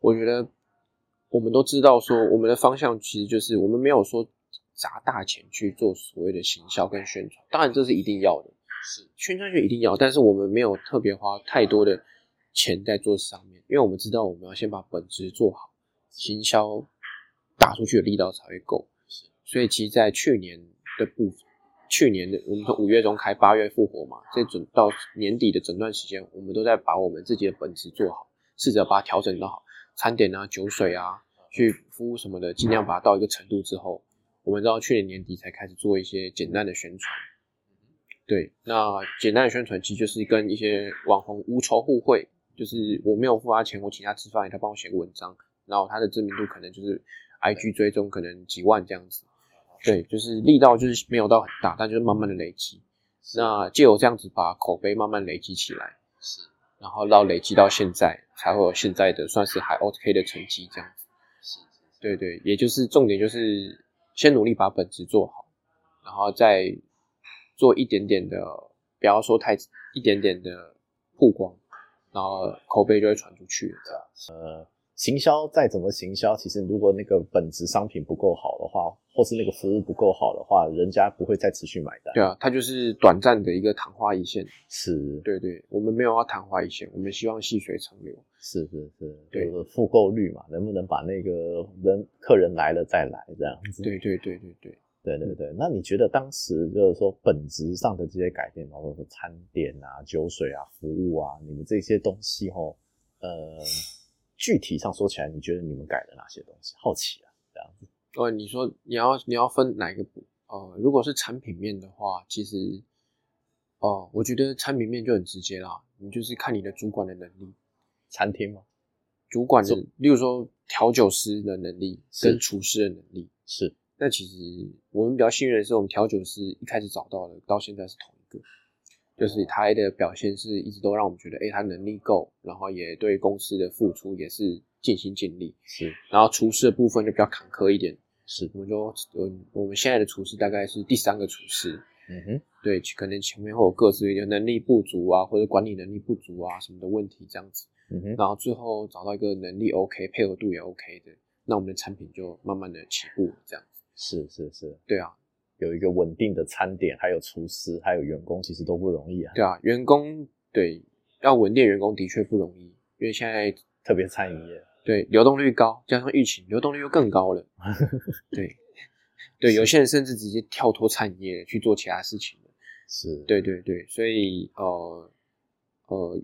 S2: 我觉得我们都知道说，我们的方向其实就是我们没有说砸大钱去做所谓的行销跟宣传，当然这是一定要的，是宣传就一定要，但是我们没有特别花太多的钱在做上面，因为我们知道我们要先把本质做好，行销打出去的力道才会够。所以其实，在去年的部分，去年的我们从五月中开，八月复活嘛，这整到年底的整段时间，我们都在把我们自己的本质做好，试着把它调整到好，餐点啊、酒水啊、去服务什么的，尽量把它到一个程度之后，我们到去年年底才开始做一些简单的宣传。对，那简单的宣传其实就是跟一些网红无仇互惠，就是我没有付他钱，我请他吃饭，他帮我写个文章，然后他的知名度可能就是 IG 追踪可能几万这样子。对，就是力道就是没有到很大，但就是慢慢的累积。那借由这样子把口碑慢慢累积起来，
S1: 是
S2: 然后到累积到现在，才会有现在的算是还 OK 的成绩这样子。
S1: 是
S2: 对对，也就是重点就是先努力把本职做好，然后再做一点点的，不要说太一点点的曝光，然后口碑就会传出去了。这样
S1: 行销再怎么行销，其实如果那个本质商品不够好的话，或是那个服务不够好的话，人家不会再持续买单。
S2: 对啊，它就是短暂的一个昙花一现。
S1: 是，
S2: 对对，我们没有要昙花一现，我们希望细水长流。
S1: 是是是，
S2: 对
S1: 就是复购率嘛，能不能把那个人客人来了再来这样子？
S2: 对对对对对。
S1: 对对对，那你觉得当时就是说本质上的这些改变，包括说餐点啊、酒水啊、服务啊，你们这些东西吼，呃，具体上说起来，你觉得你们改了哪些东西？好奇啊，这样子。
S2: 哦，你说你要你要分哪一个部？呃，如果是产品面的话，其实，哦，我觉得产品面就很直接啦，你就是看你的主管的能力，
S1: 餐厅吗？
S2: 主管的，例如说调酒师的能力跟厨师的能力
S1: 是。
S2: 那其实我们比较幸运的是，我们调酒师一开始找到的，到现在是同一个，就是他的表现是一直都让我们觉得，哎，他能力够，然后也对公司的付出也是尽心尽力。
S1: 是，
S2: 然后厨师的部分就比较坎坷一点。
S1: 是，
S2: 我们就我我们现在的厨师大概是第三个厨师。
S1: 嗯哼，
S2: 对，可能前面会有各自的能力不足啊，或者管理能力不足啊什么的问题这样子。
S1: 嗯哼，
S2: 然后最后找到一个能力 OK、配合度也 OK 的，那我们的产品就慢慢的起步这样子。
S1: 是是是，
S2: 对啊，
S1: 有一个稳定的餐点，还有厨师，还有员工，其实都不容易啊。
S2: 对啊，员工对要稳定员工的确不容易，因为现在
S1: 特别餐饮业，
S2: 对流动率高，加上疫情，流动率又更高了。对对，有些人甚至直接跳脱餐饮业去做其他事情了。
S1: 是，
S2: 对对对，所以呃呃，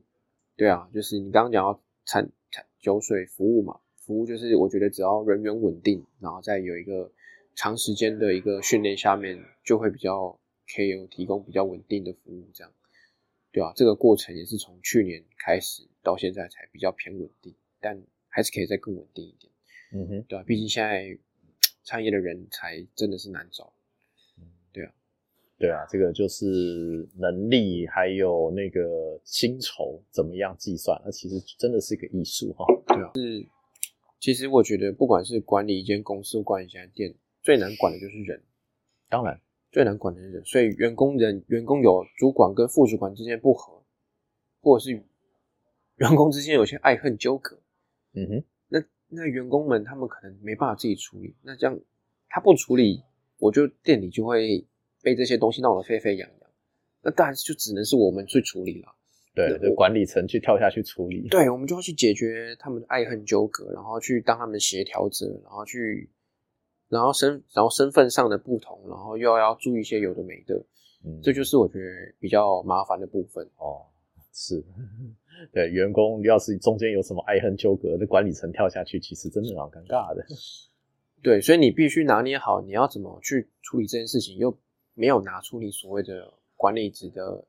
S2: 对啊，就是你刚刚讲到餐餐酒水服务嘛，服务就是我觉得只要人员稳定，然后再有一个。长时间的一个训练下面，就会比较可以有提供比较稳定的服务，这样，对啊，这个过程也是从去年开始到现在才比较偏稳定，但还是可以再更稳定一点。
S1: 嗯哼，
S2: 对啊，毕竟现在创业的人才真的是难找。对啊，
S1: 对啊，这个就是能力还有那个薪酬怎么样计算，那其实真的是一个艺术哈。
S2: 对啊，是，其实我觉得不管是管理一间公司，管理一家店。最难管的就是人，
S1: 当然。
S2: 最难管的是人，所以员工人员工有主管跟副主管之间不和，或者是员工之间有些爱恨纠葛，
S1: 嗯哼，
S2: 那那员工们他们可能没办法自己处理，那这样他不处理，我就店里就会被这些东西闹得沸沸扬扬，那当然就只能是我们去处理了，
S1: 对，就管理层去跳下去处理，
S2: 对，我们就要去解决他们的爱恨纠葛，然后去当他们协调者，然后去。然后身，然后身份上的不同，然后又要注意一些有的没的，嗯，这就是我觉得比较麻烦的部分
S1: 哦。是，对，员工要是中间有什么爱恨纠葛，那管理层跳下去，其实真的蛮尴尬的。
S2: 对，所以你必须拿捏好你要怎么去处理这件事情，又没有拿出你所谓的管理职的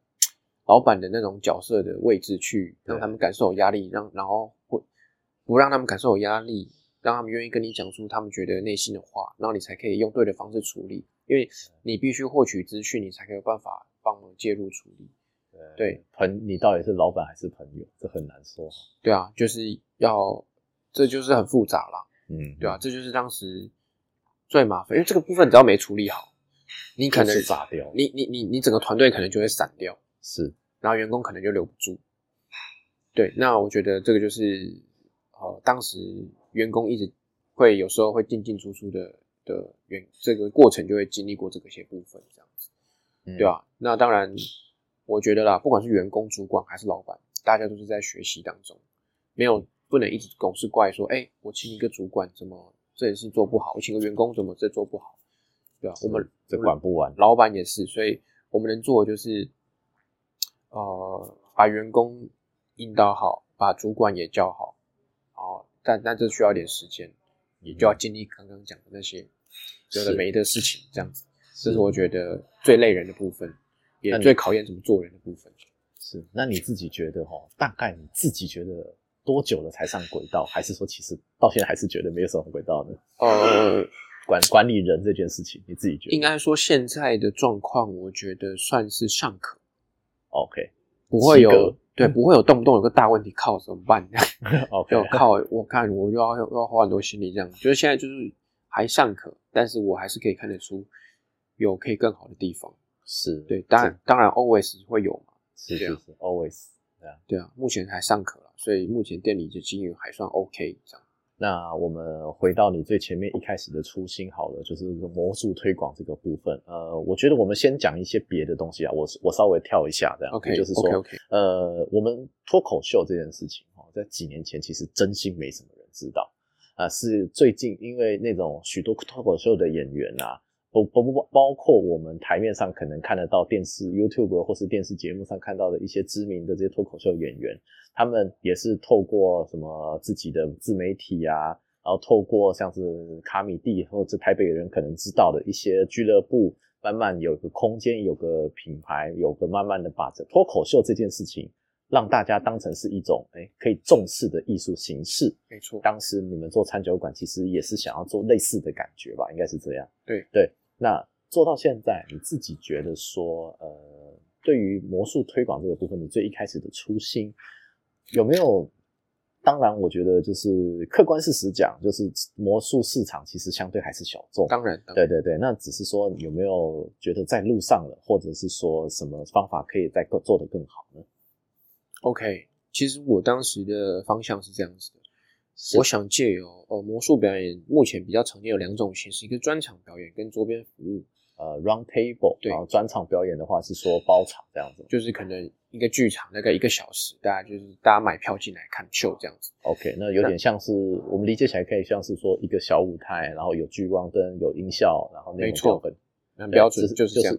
S2: 老板的那种角色的位置去，让他们感受有压力，让然后不不让他们感受有压力。让他们愿意跟你讲出他们觉得内心的话，然后你才可以用对的方式处理。因为你必须获取资讯，你才可以有办法帮忙介入处理。对，
S1: 朋，你到底是老板还是朋友，这很难说。
S2: 对啊，就是要，这就是很复杂啦。
S1: 嗯，
S2: 对啊，这就是当时最麻烦，因为这个部分只要没处理好，你可能
S1: 炸掉，
S2: 你你你你整个团队可能就会散掉，
S1: 是，
S2: 然后员工可能就留不住。对，那我觉得这个就是，呃，当时。员工一直会有时候会进进出出的的员，这个过程就会经历过这个些部分，这样子，对吧？那当然，我觉得啦，不管是员工、主管还是老板，大家都是在学习当中，没有不能一直总是怪说，哎，我请一个主管怎么这件事做不好，我请个员工怎么这做不好，对吧？我们
S1: 这管不完，
S2: 老板也是，所以我们能做的就是，呃，把员工引导好，把主管也教，好。但但这需要一点时间，你就要经历刚刚讲的那些有的没的事情，这样子，这是我觉得最累人的部分，也最考验怎么做人的部分。
S1: 是，那你自己觉得哈，大概你自己觉得多久了才上轨道？还是说其实到现在还是觉得没有上轨道呢？
S2: 呃，
S1: 管管理人这件事情，你自己觉得？
S2: 应该说现在的状况，我觉得算是尚可。
S1: OK，
S2: 不会有。对，不会有动不动有个大问题，靠怎么办？这 样
S1: ，OK，
S2: 靠我看我又要又要花很多心力，这样，就是现在就是还尚可，但是我还是可以看得出有可以更好的地方。
S1: 是
S2: 对，当然当然 always 会有嘛，
S1: 是是是 always，
S2: 对啊，对啊，目前还尚可了，所以目前店里的经营还算 OK，这样。
S1: 那我们回到你最前面一开始的初心好了，就是魔术推广这个部分。呃，我觉得我们先讲一些别的东西啊，我我稍微跳一下这样。
S2: OK，
S1: 就是说呃，我们脱口秀这件事情哦，在几年前其实真心没什么人知道啊、是最近因为那种许多脱口秀的演员啊，不不不包括我们台面上可能看得到电视 YouTube 或是电视节目上看到的一些知名的这些脱口秀演员，他们也是透过什么自己的自媒体啊，然后透过像是卡米蒂或者台北人可能知道的一些俱乐部，慢慢有个空间，有个品牌，有个慢慢的把这脱口秀这件事情，让大家当成是一种哎可以重视的艺术形式。
S2: 没错，
S1: 当时你们做餐酒馆，其实也是想要做类似的感觉吧，应该是这样。
S2: 对
S1: 对，那做到现在，你自己觉得说，呃，对于魔术推广这个部分，你最一开始的初心有没有？当然，我觉得就是客观事实讲，就是魔术市场其实相对还是小众。
S2: 当然，
S1: 对对对，那只是说有没有觉得在路上了，或者是说什么方法可以再更做得更好呢
S2: ？OK。其实我当时的方向是这样子的，我想借由呃魔术表演，目前比较常见有两种形式，一个专场表演跟桌边服务，
S1: 呃，round table，
S2: 对
S1: 然后专场表演的话是说包场这样子。
S2: 就是可能一个剧场大概一个小时，大家就是大家买票进来看秀这样子。
S1: OK，那有点像是我们理解起来可以像是说一个小舞台，然后有聚光灯、有音效，然后那
S2: 没错。很标准就是这样。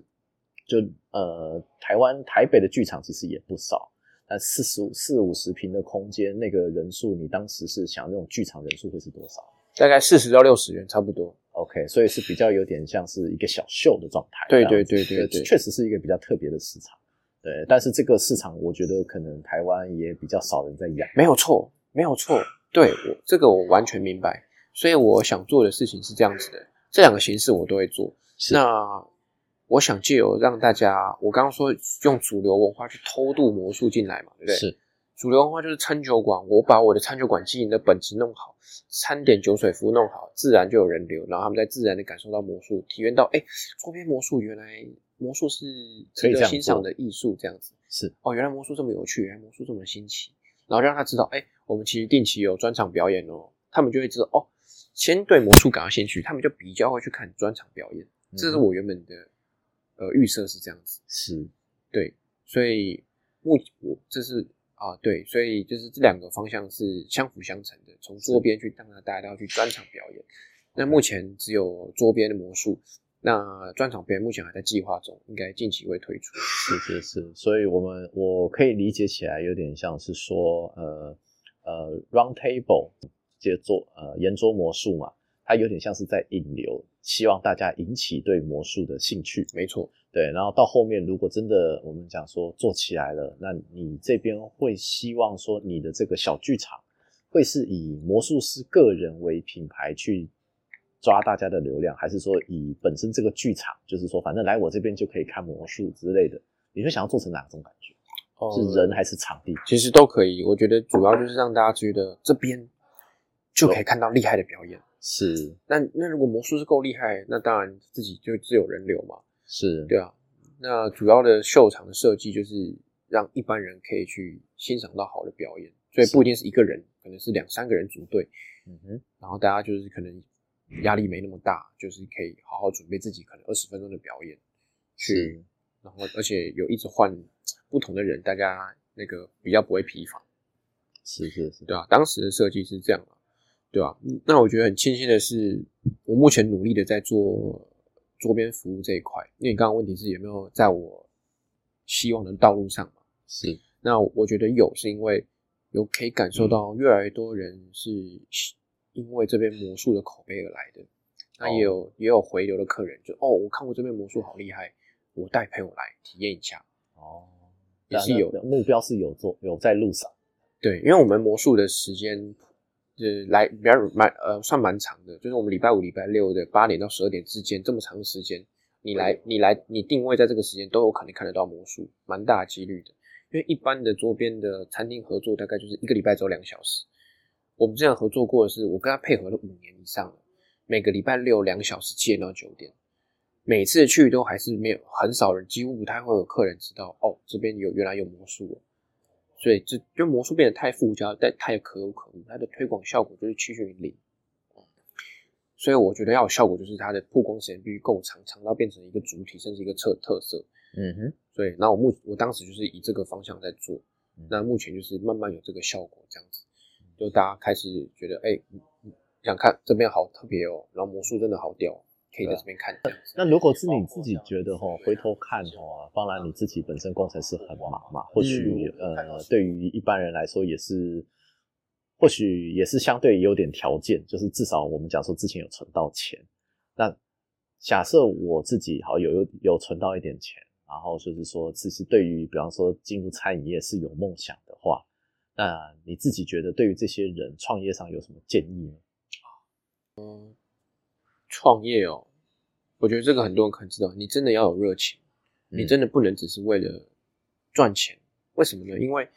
S1: 就呃，台湾台北的剧场其实也不少，但四十五四五十平的空间，那个人数，你当时是想那种剧场人数会是多少
S2: 大概四十到六十人差不多。
S1: ？OK，所以是比较有点像是一个小秀的状态。
S2: 对对对对对
S1: 确实是一个比较特别的市场。对，但是这个市场我觉得可能台湾也比较少人在养。
S2: 没有错，没有错。对我这个我完全明白，所以我想做的事情是这样子的，这两个形式我都会做。
S1: 是
S2: 那我想借由让大家，我刚刚说用主流文化去偷渡魔术进来嘛，对不对？
S1: 是
S2: 主流文化就是餐酒馆，我把我的餐酒馆经营的本质弄好，餐点酒水服务弄好，自然就有人流，然后他们再自然的感受到魔术，体验到哎，桌边魔术原来魔术是值得欣赏的艺术，这样子。
S1: 是
S2: 哦，原来魔术这么有趣，原来魔术这么新奇，然后让他知道，哎，我们其实定期有专场表演哦，他们就会知道，哦，先对魔术感到兴趣，他们就比较会去看专场表演，这是
S1: 嗯
S2: 我原本的呃预设是这样子，
S1: 是
S2: 对，所以目我这是啊对，所以就是这两个方向是相辅相成的，从桌边去让大家都要去专场表演，那目前只有桌边的魔术。那专场表演目前还在计划中，应该近期会推出。
S1: 是是是，所以我们我可以理解起来有点像是说，呃呃，round table 接做呃圆桌魔术嘛，它有点像是在引流，希望大家引起对魔术的兴趣。
S2: 没错，
S1: 对，然后到后面如果真的我们讲说做起来了，那你这边会希望说你的这个小剧场会是以魔术师个人为品牌去抓大家的流量，还是说以本身这个剧场，就是说反正来我这边就可以看魔术之类的？你会想要做成哪种感觉？
S2: 哦
S1: 是人还是场地？
S2: 其实都可以。我觉得主要就是让大家觉得这边就可以看到厉害的表演。
S1: 是
S2: 那那如果魔术是够厉害，那当然自己就自有人流嘛，
S1: 是，
S2: 对啊。那主要的秀场的设计就是让一般人可以去欣赏到好的表演，所以不一定是一个人，可能是两三个人组队，
S1: 嗯哼，
S2: 然后大家就是可能压力没那么大，就是可以好好准备自己可能二十分钟的表演，去
S1: 是，
S2: 然后而且有一直换不同的人，大家那个比较不会疲乏。
S1: 是是是，
S2: 对啊，当时的设计是这样啊，对吧、嗯那我觉得很庆幸的是，我目前努力的在做桌边服务这一块。因为你刚刚问题是有没有在我希望的道路上嘛？
S1: 是
S2: 那我觉得有，是因为有可以感受到越来越多人是因为这边魔术的口碑而来的。那也有、也有回流的客人，就哦，我看过这边魔术好厉害，我带朋友来体验一下。
S1: 哦，
S2: 也是有
S1: 那那目标是有做有在路上，
S2: 对，因为我们魔术的时间，就是来比较蛮呃算蛮长的，就是我们礼拜五、礼拜六的八点到十二点之间这么长的时间，你来你来你定位在这个时间都有可能看得到魔术，蛮大几率的。因为一般的周边的餐厅合作大概就是一个礼拜只有两小时，我们这样合作过的是我跟他配合了五年以上了，每个礼拜六两小时七点到九点。每次去都还是没有很少人，几乎不太会有客人知道哦，这边有原来有魔术哦，所以这就魔术变得太附加，但太可有可无，它的推广效果就是趋近于零。所以我觉得要有效果，就是它的曝光时间必须够长，长到变成一个主体，甚至一个特特色。
S1: 嗯哼，
S2: 所以，那我目我当时就是以这个方向在做，那目前就是慢慢有这个效果，这样子，就大家开始觉得，哎，想看这边好特别哦，然后魔术真的好屌，可以在这边看。
S1: 那如果是你自己觉得哈，回头看哈，当然你自己本身工程师很忙嘛，或许呃，对于一般人来说也是。或许也是相对有点条件，就是至少我们讲说之前有存到钱。那假设我自己好有有有存到一点钱，然后就是说，其实对于比方说进入餐饮业是有梦想的话，那你自己觉得对于这些人创业上有什么建议呢？
S2: 嗯，创业哦，我觉得这个很多人可能知道，你真的要有热情，你真的不能只是为了赚钱。为什么呢？因为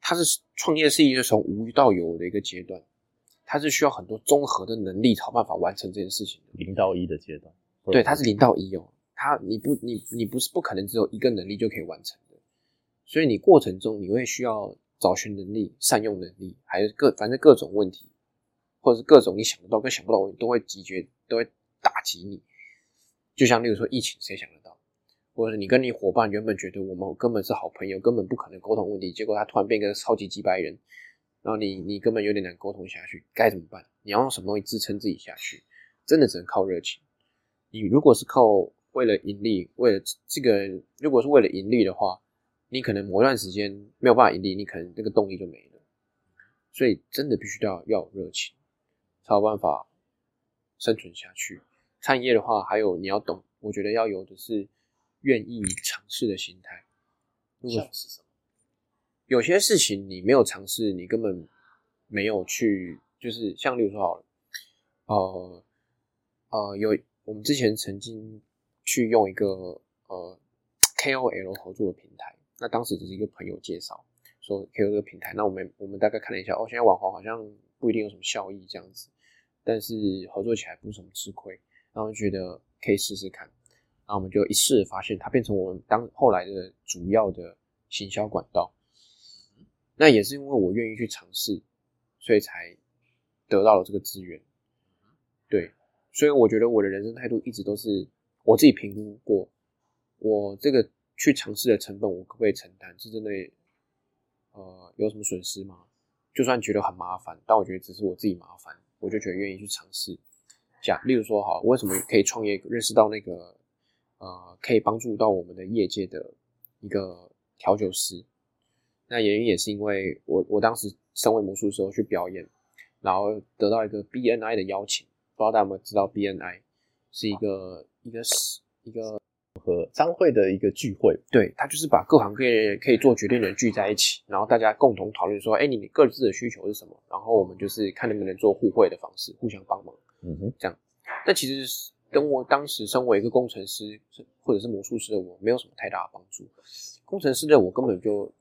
S2: 它是创业是一个从无到有的一个阶段，它是需要很多综合的能力才有办法完成这件事情。
S1: 零到一的阶段，
S2: 对，它是零到一哦，它你不你你不是不可能只有一个能力就可以完成的，所以你过程中你会需要找寻能力、善用能力，还有各反正各种问题，或者是各种你想不到跟想不到问题都会集结，都会打击你。就像例如说疫情，谁想得到？或者你跟你伙伴原本觉得我们根本是好朋友，根本不可能沟通问题，结果他突然变个超级几百人，然后你你根本有点难沟通下去，该怎么办？你要用什么东西支撑自己下去？真的只能靠热情。你如果是靠为了盈利，为了这个，如果是为了盈利的话，你可能某一段时间没有办法盈利，你可能这个动力就没了。所以真的必须要要有热情，才有办法生存下去。餐饮业的话，还有你要懂，我觉得要有的是。愿意尝试的心态，
S1: 像是什么？
S2: 有些事情你没有尝试，你根本没有去，就是像例如说好了，呃呃，有我们之前曾经去用一个呃 KOL 合作的平台，那当时只是一个朋友介绍说 KOL 这个平台，那我们我们大概看了一下，哦，现在网红好像不一定有什么效益这样子，但是合作起来不是什么吃亏，然后觉得可以试试看。那我们就一试，发现它变成我们当后来的主要的行销管道。那也是因为我愿意去尝试，所以才得到了这个资源。对，所以我觉得我的人生态度一直都是我自己评估过，我这个去尝试的成本，我可不可以承担？是真的，呃，有什么损失吗？就算觉得很麻烦，但我觉得只是我自己麻烦，我就觉得愿意去尝试。讲，例如说，好，为什么可以创业？认识到那个。呃，可以帮助到我们的业界的一个调酒师。那原因也是因为我我当时身为魔术时候去表演，然后得到一个 BNI 的邀请。不知道大家有没有知道 BNI 是一个一个是一个
S1: 和商会的一个聚会。
S2: 对，他就是把各行各业可以做决定的人聚在一起，然后大家共同讨论说，哎，你各自的需求是什么？然后我们就是看能不能做互惠的方式，互相帮忙。
S1: 嗯哼，
S2: 这样。但其实。跟我当时身为一个工程师或者是魔术师的我，没有什么太大的帮助。工程师的我根本就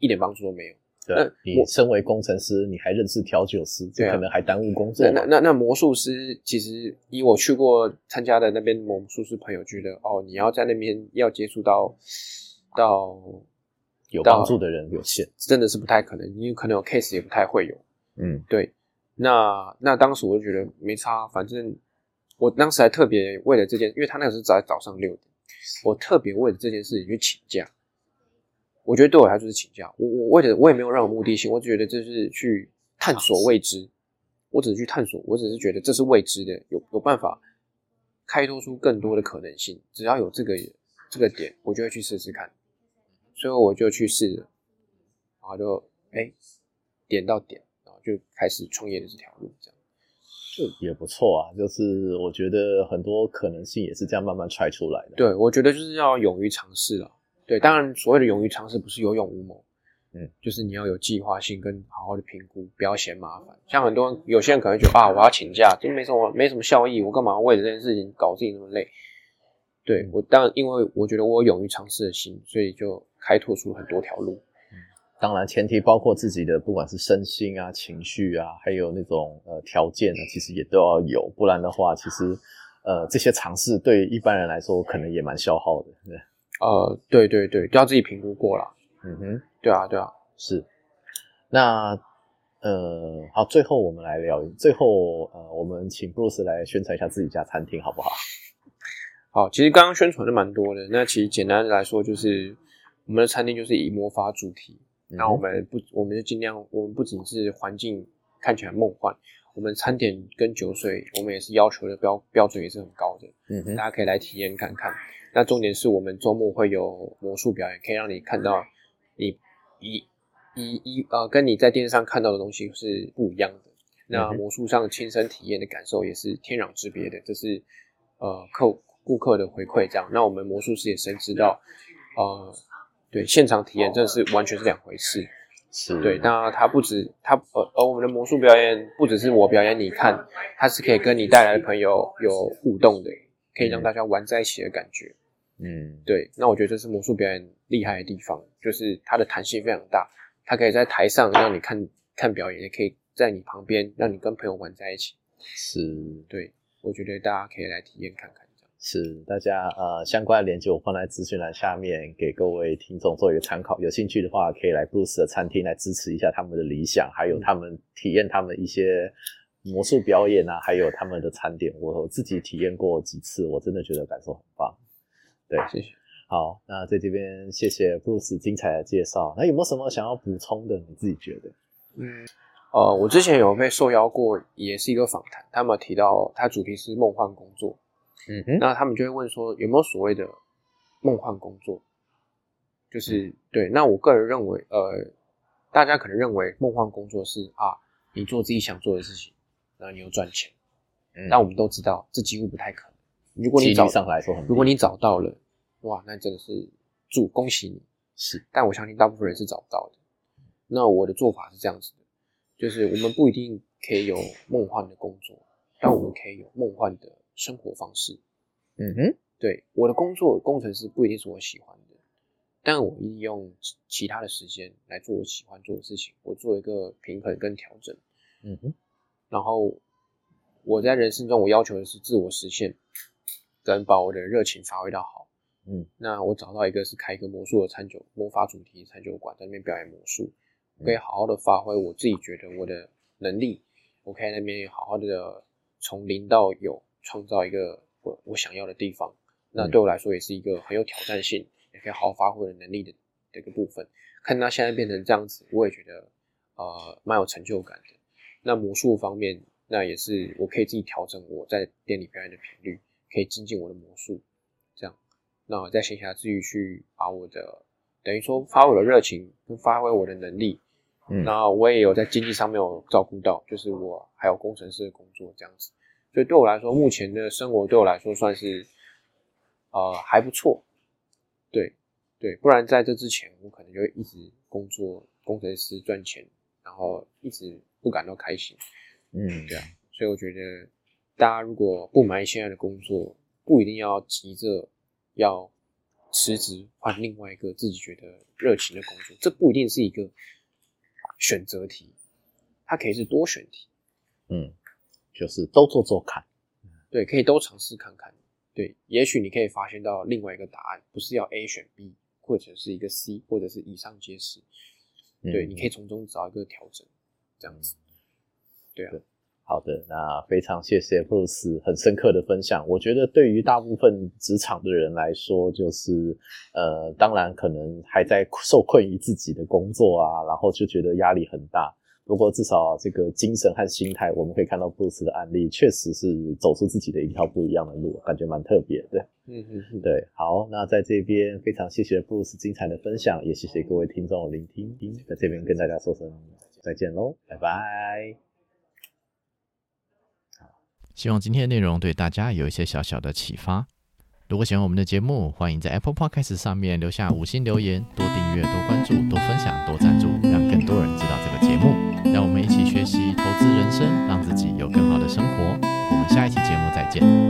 S2: 一点帮助都没有。
S1: 对，你身为工程师，你还认识调酒师，这可能还耽误工作。
S2: 那那那魔术师，其实以我去过参加的那边魔术师朋友觉得，哦，你要在那边要接触到到
S1: 有帮助的人有限，
S2: 真的是不太可能。因为可能有 case 也不太会有。
S1: 嗯，
S2: 对。那那当时我就觉得没差，反正。我当时还特别为了这件，因为他那个是在早上六点，我特别为了这件事情去请假。我觉得对我来说是请假，我我为了我也没有任何目的性，我只觉得这是去探索未知，我只是去探索，我只是觉得这是未知的，有有办法开拓出更多的可能性。只要有这个这个点，我就会去试试看。所以我就去试了，然后就哎点到点，然后就开始创业的这条路，这样。
S1: 也不错啊，就是我觉得很多可能性也是这样慢慢揣出来的。
S2: 对，我觉得就是要勇于尝试了。对，当然所谓的勇于尝试不是有勇无谋，
S1: 嗯，
S2: 就是你要有计划性跟好好的评估，不要嫌麻烦。像很多人有些人可能觉得啊，我要请假，这没什么没什么效益，我干嘛为了这件事情搞自己那么累？对我当然，因为我觉得我勇于尝试的心，所以就开拓出很多条路。
S1: 当然，前提包括自己的，不管是身心啊、情绪啊，还有那种呃条件呢，其实也都要有，不然的话，其实呃这些尝试对一般人来说可能也蛮消耗的。对，
S2: 呃，对对对，都要自己评估过了。
S1: 嗯哼，
S2: 对啊对啊，
S1: 是。那呃，好，最后我们来聊，最后呃，我们请布鲁斯来宣传一下自己家餐厅，好不好？
S2: 好，其实刚刚宣传的蛮多的。那其实简单的来说，就是我们的餐厅就是以魔法主题。那我们不，我们就尽量，我们不仅是环境看起来梦幻，我们餐点跟酒水，我们也是要求的标标准也是很高的。嗯哼，大家可以来体验看看。那重点是我们周末会有魔术表演，可以让你看到你一一一呃，跟你在电视上看到的东西是不一样的。那魔术上亲身体验的感受也是天壤之别的。这是呃客顾客的回馈，这样。那我们魔术师也深知到，呃。对，现场体验真的是完全是两回事。
S1: 是
S2: 对，那它不止它，呃，而我们的魔术表演不只是我表演，你看，它是可以跟你带来的朋友有互动的，可以让大家玩在一起的感觉。嗯，对，那我觉得这是魔术表演厉害的地方，就是它的弹性非常大，它可以在台上让你看看表演，也可以在你旁边让你跟朋友玩在一起。
S1: 是，
S2: 对，我觉得大家可以来体验看看。
S1: 是大家呃相关的链接我放在资讯栏下面，给各位听众做一个参考。有兴趣的话，可以来布鲁斯的餐厅来支持一下他们的理想，还有他们体验他们一些魔术表演啊，还有他们的餐点。我自己体验过几次，我真的觉得感受很棒。对，
S2: 谢谢。
S1: 好，那在这边谢谢布鲁斯精彩的介绍。那有没有什么想要补充的？你自己觉得？
S2: 嗯，呃，我之前有被受邀过，也是一个访谈，他们提到他主题是梦幻工作。嗯哼，那他们就会问说有没有所谓的梦幻工作？就是对，那我个人认为，呃，大家可能认为梦幻工作是啊，你做自己想做的事情，然后你又赚钱。嗯，但我们都知道，这几乎不太可能。如果你找
S1: 上来说，
S2: 如果你找到了，哇，那真的是祝恭喜你。
S1: 是，
S2: 但我相信大部分人是找不到的。那我的做法是这样子的，就是我们不一定可以有梦幻的工作，但我们可以有梦幻的。生活方式，嗯哼，对，我的工作工程师不一定是我喜欢的，但我利用其他的时间来做我喜欢做的事情，我做一个平衡跟调整，嗯哼，然后我在人生中我要求的是自我实现，跟把我的热情发挥到好，嗯，那我找到一个是开一个魔术的餐酒魔法主题餐酒馆，在那边表演魔术，可以好好的发挥我自己觉得我的能力，我可以在那边好好的从零到有。创造一个我我想要的地方，那对我来说也是一个很有挑战性，也可以好好发挥的能力的的一个部分。看他现在变成这样子，我也觉得呃蛮有成就感的。那魔术方面，那也是我可以自己调整我在店里表演的频率，可以精进我的魔术。这样，那我在闲暇之余去把我的等于说发我的热情跟发挥我的能力。嗯，那我也有在经济上面有照顾到，就是我还有工程师的工作这样子。所以对我来说，目前的生活对我来说算是，呃，还不错。对，对，不然在这之前，我可能就会一直工作，工程师赚钱，然后一直不感到开心。嗯，对啊。所以我觉得，大家如果不满意现在的工作，不一定要急着要辞职换另外一个自己觉得热情的工作，这不一定是一个选择题，它可以是多选题。嗯。
S1: 就是都做做看，
S2: 对，可以都尝试看看，对，也许你可以发现到另外一个答案，不是要 A 选 B，或者是一个 C，或者是以上皆是，对，你可以从中找一个调整，这样子，对啊，
S1: 好的，那非常谢谢布鲁斯很深刻的分享，我觉得对于大部分职场的人来说，就是呃，当然可能还在受困于自己的工作啊，然后就觉得压力很大。不过至少这个精神和心态，我们可以看到布鲁斯的案例，确实是走出自己的一条不一样的路，感觉蛮特别的。嗯嗯嗯，对。好，那在这边非常谢谢布鲁斯精彩的分享，也谢谢各位听众的聆听。在这边跟大家说声再见喽拜拜。
S3: 希望今天的内容对大家有一些小小的启发。如果喜欢我们的节目欢迎在 apple podcast 上面留下五星留言多订阅多关注多分享多赞助让更多人知道这个节目。让我们一起学习投资人生让自己有更好的生活。我们下一期节目再见。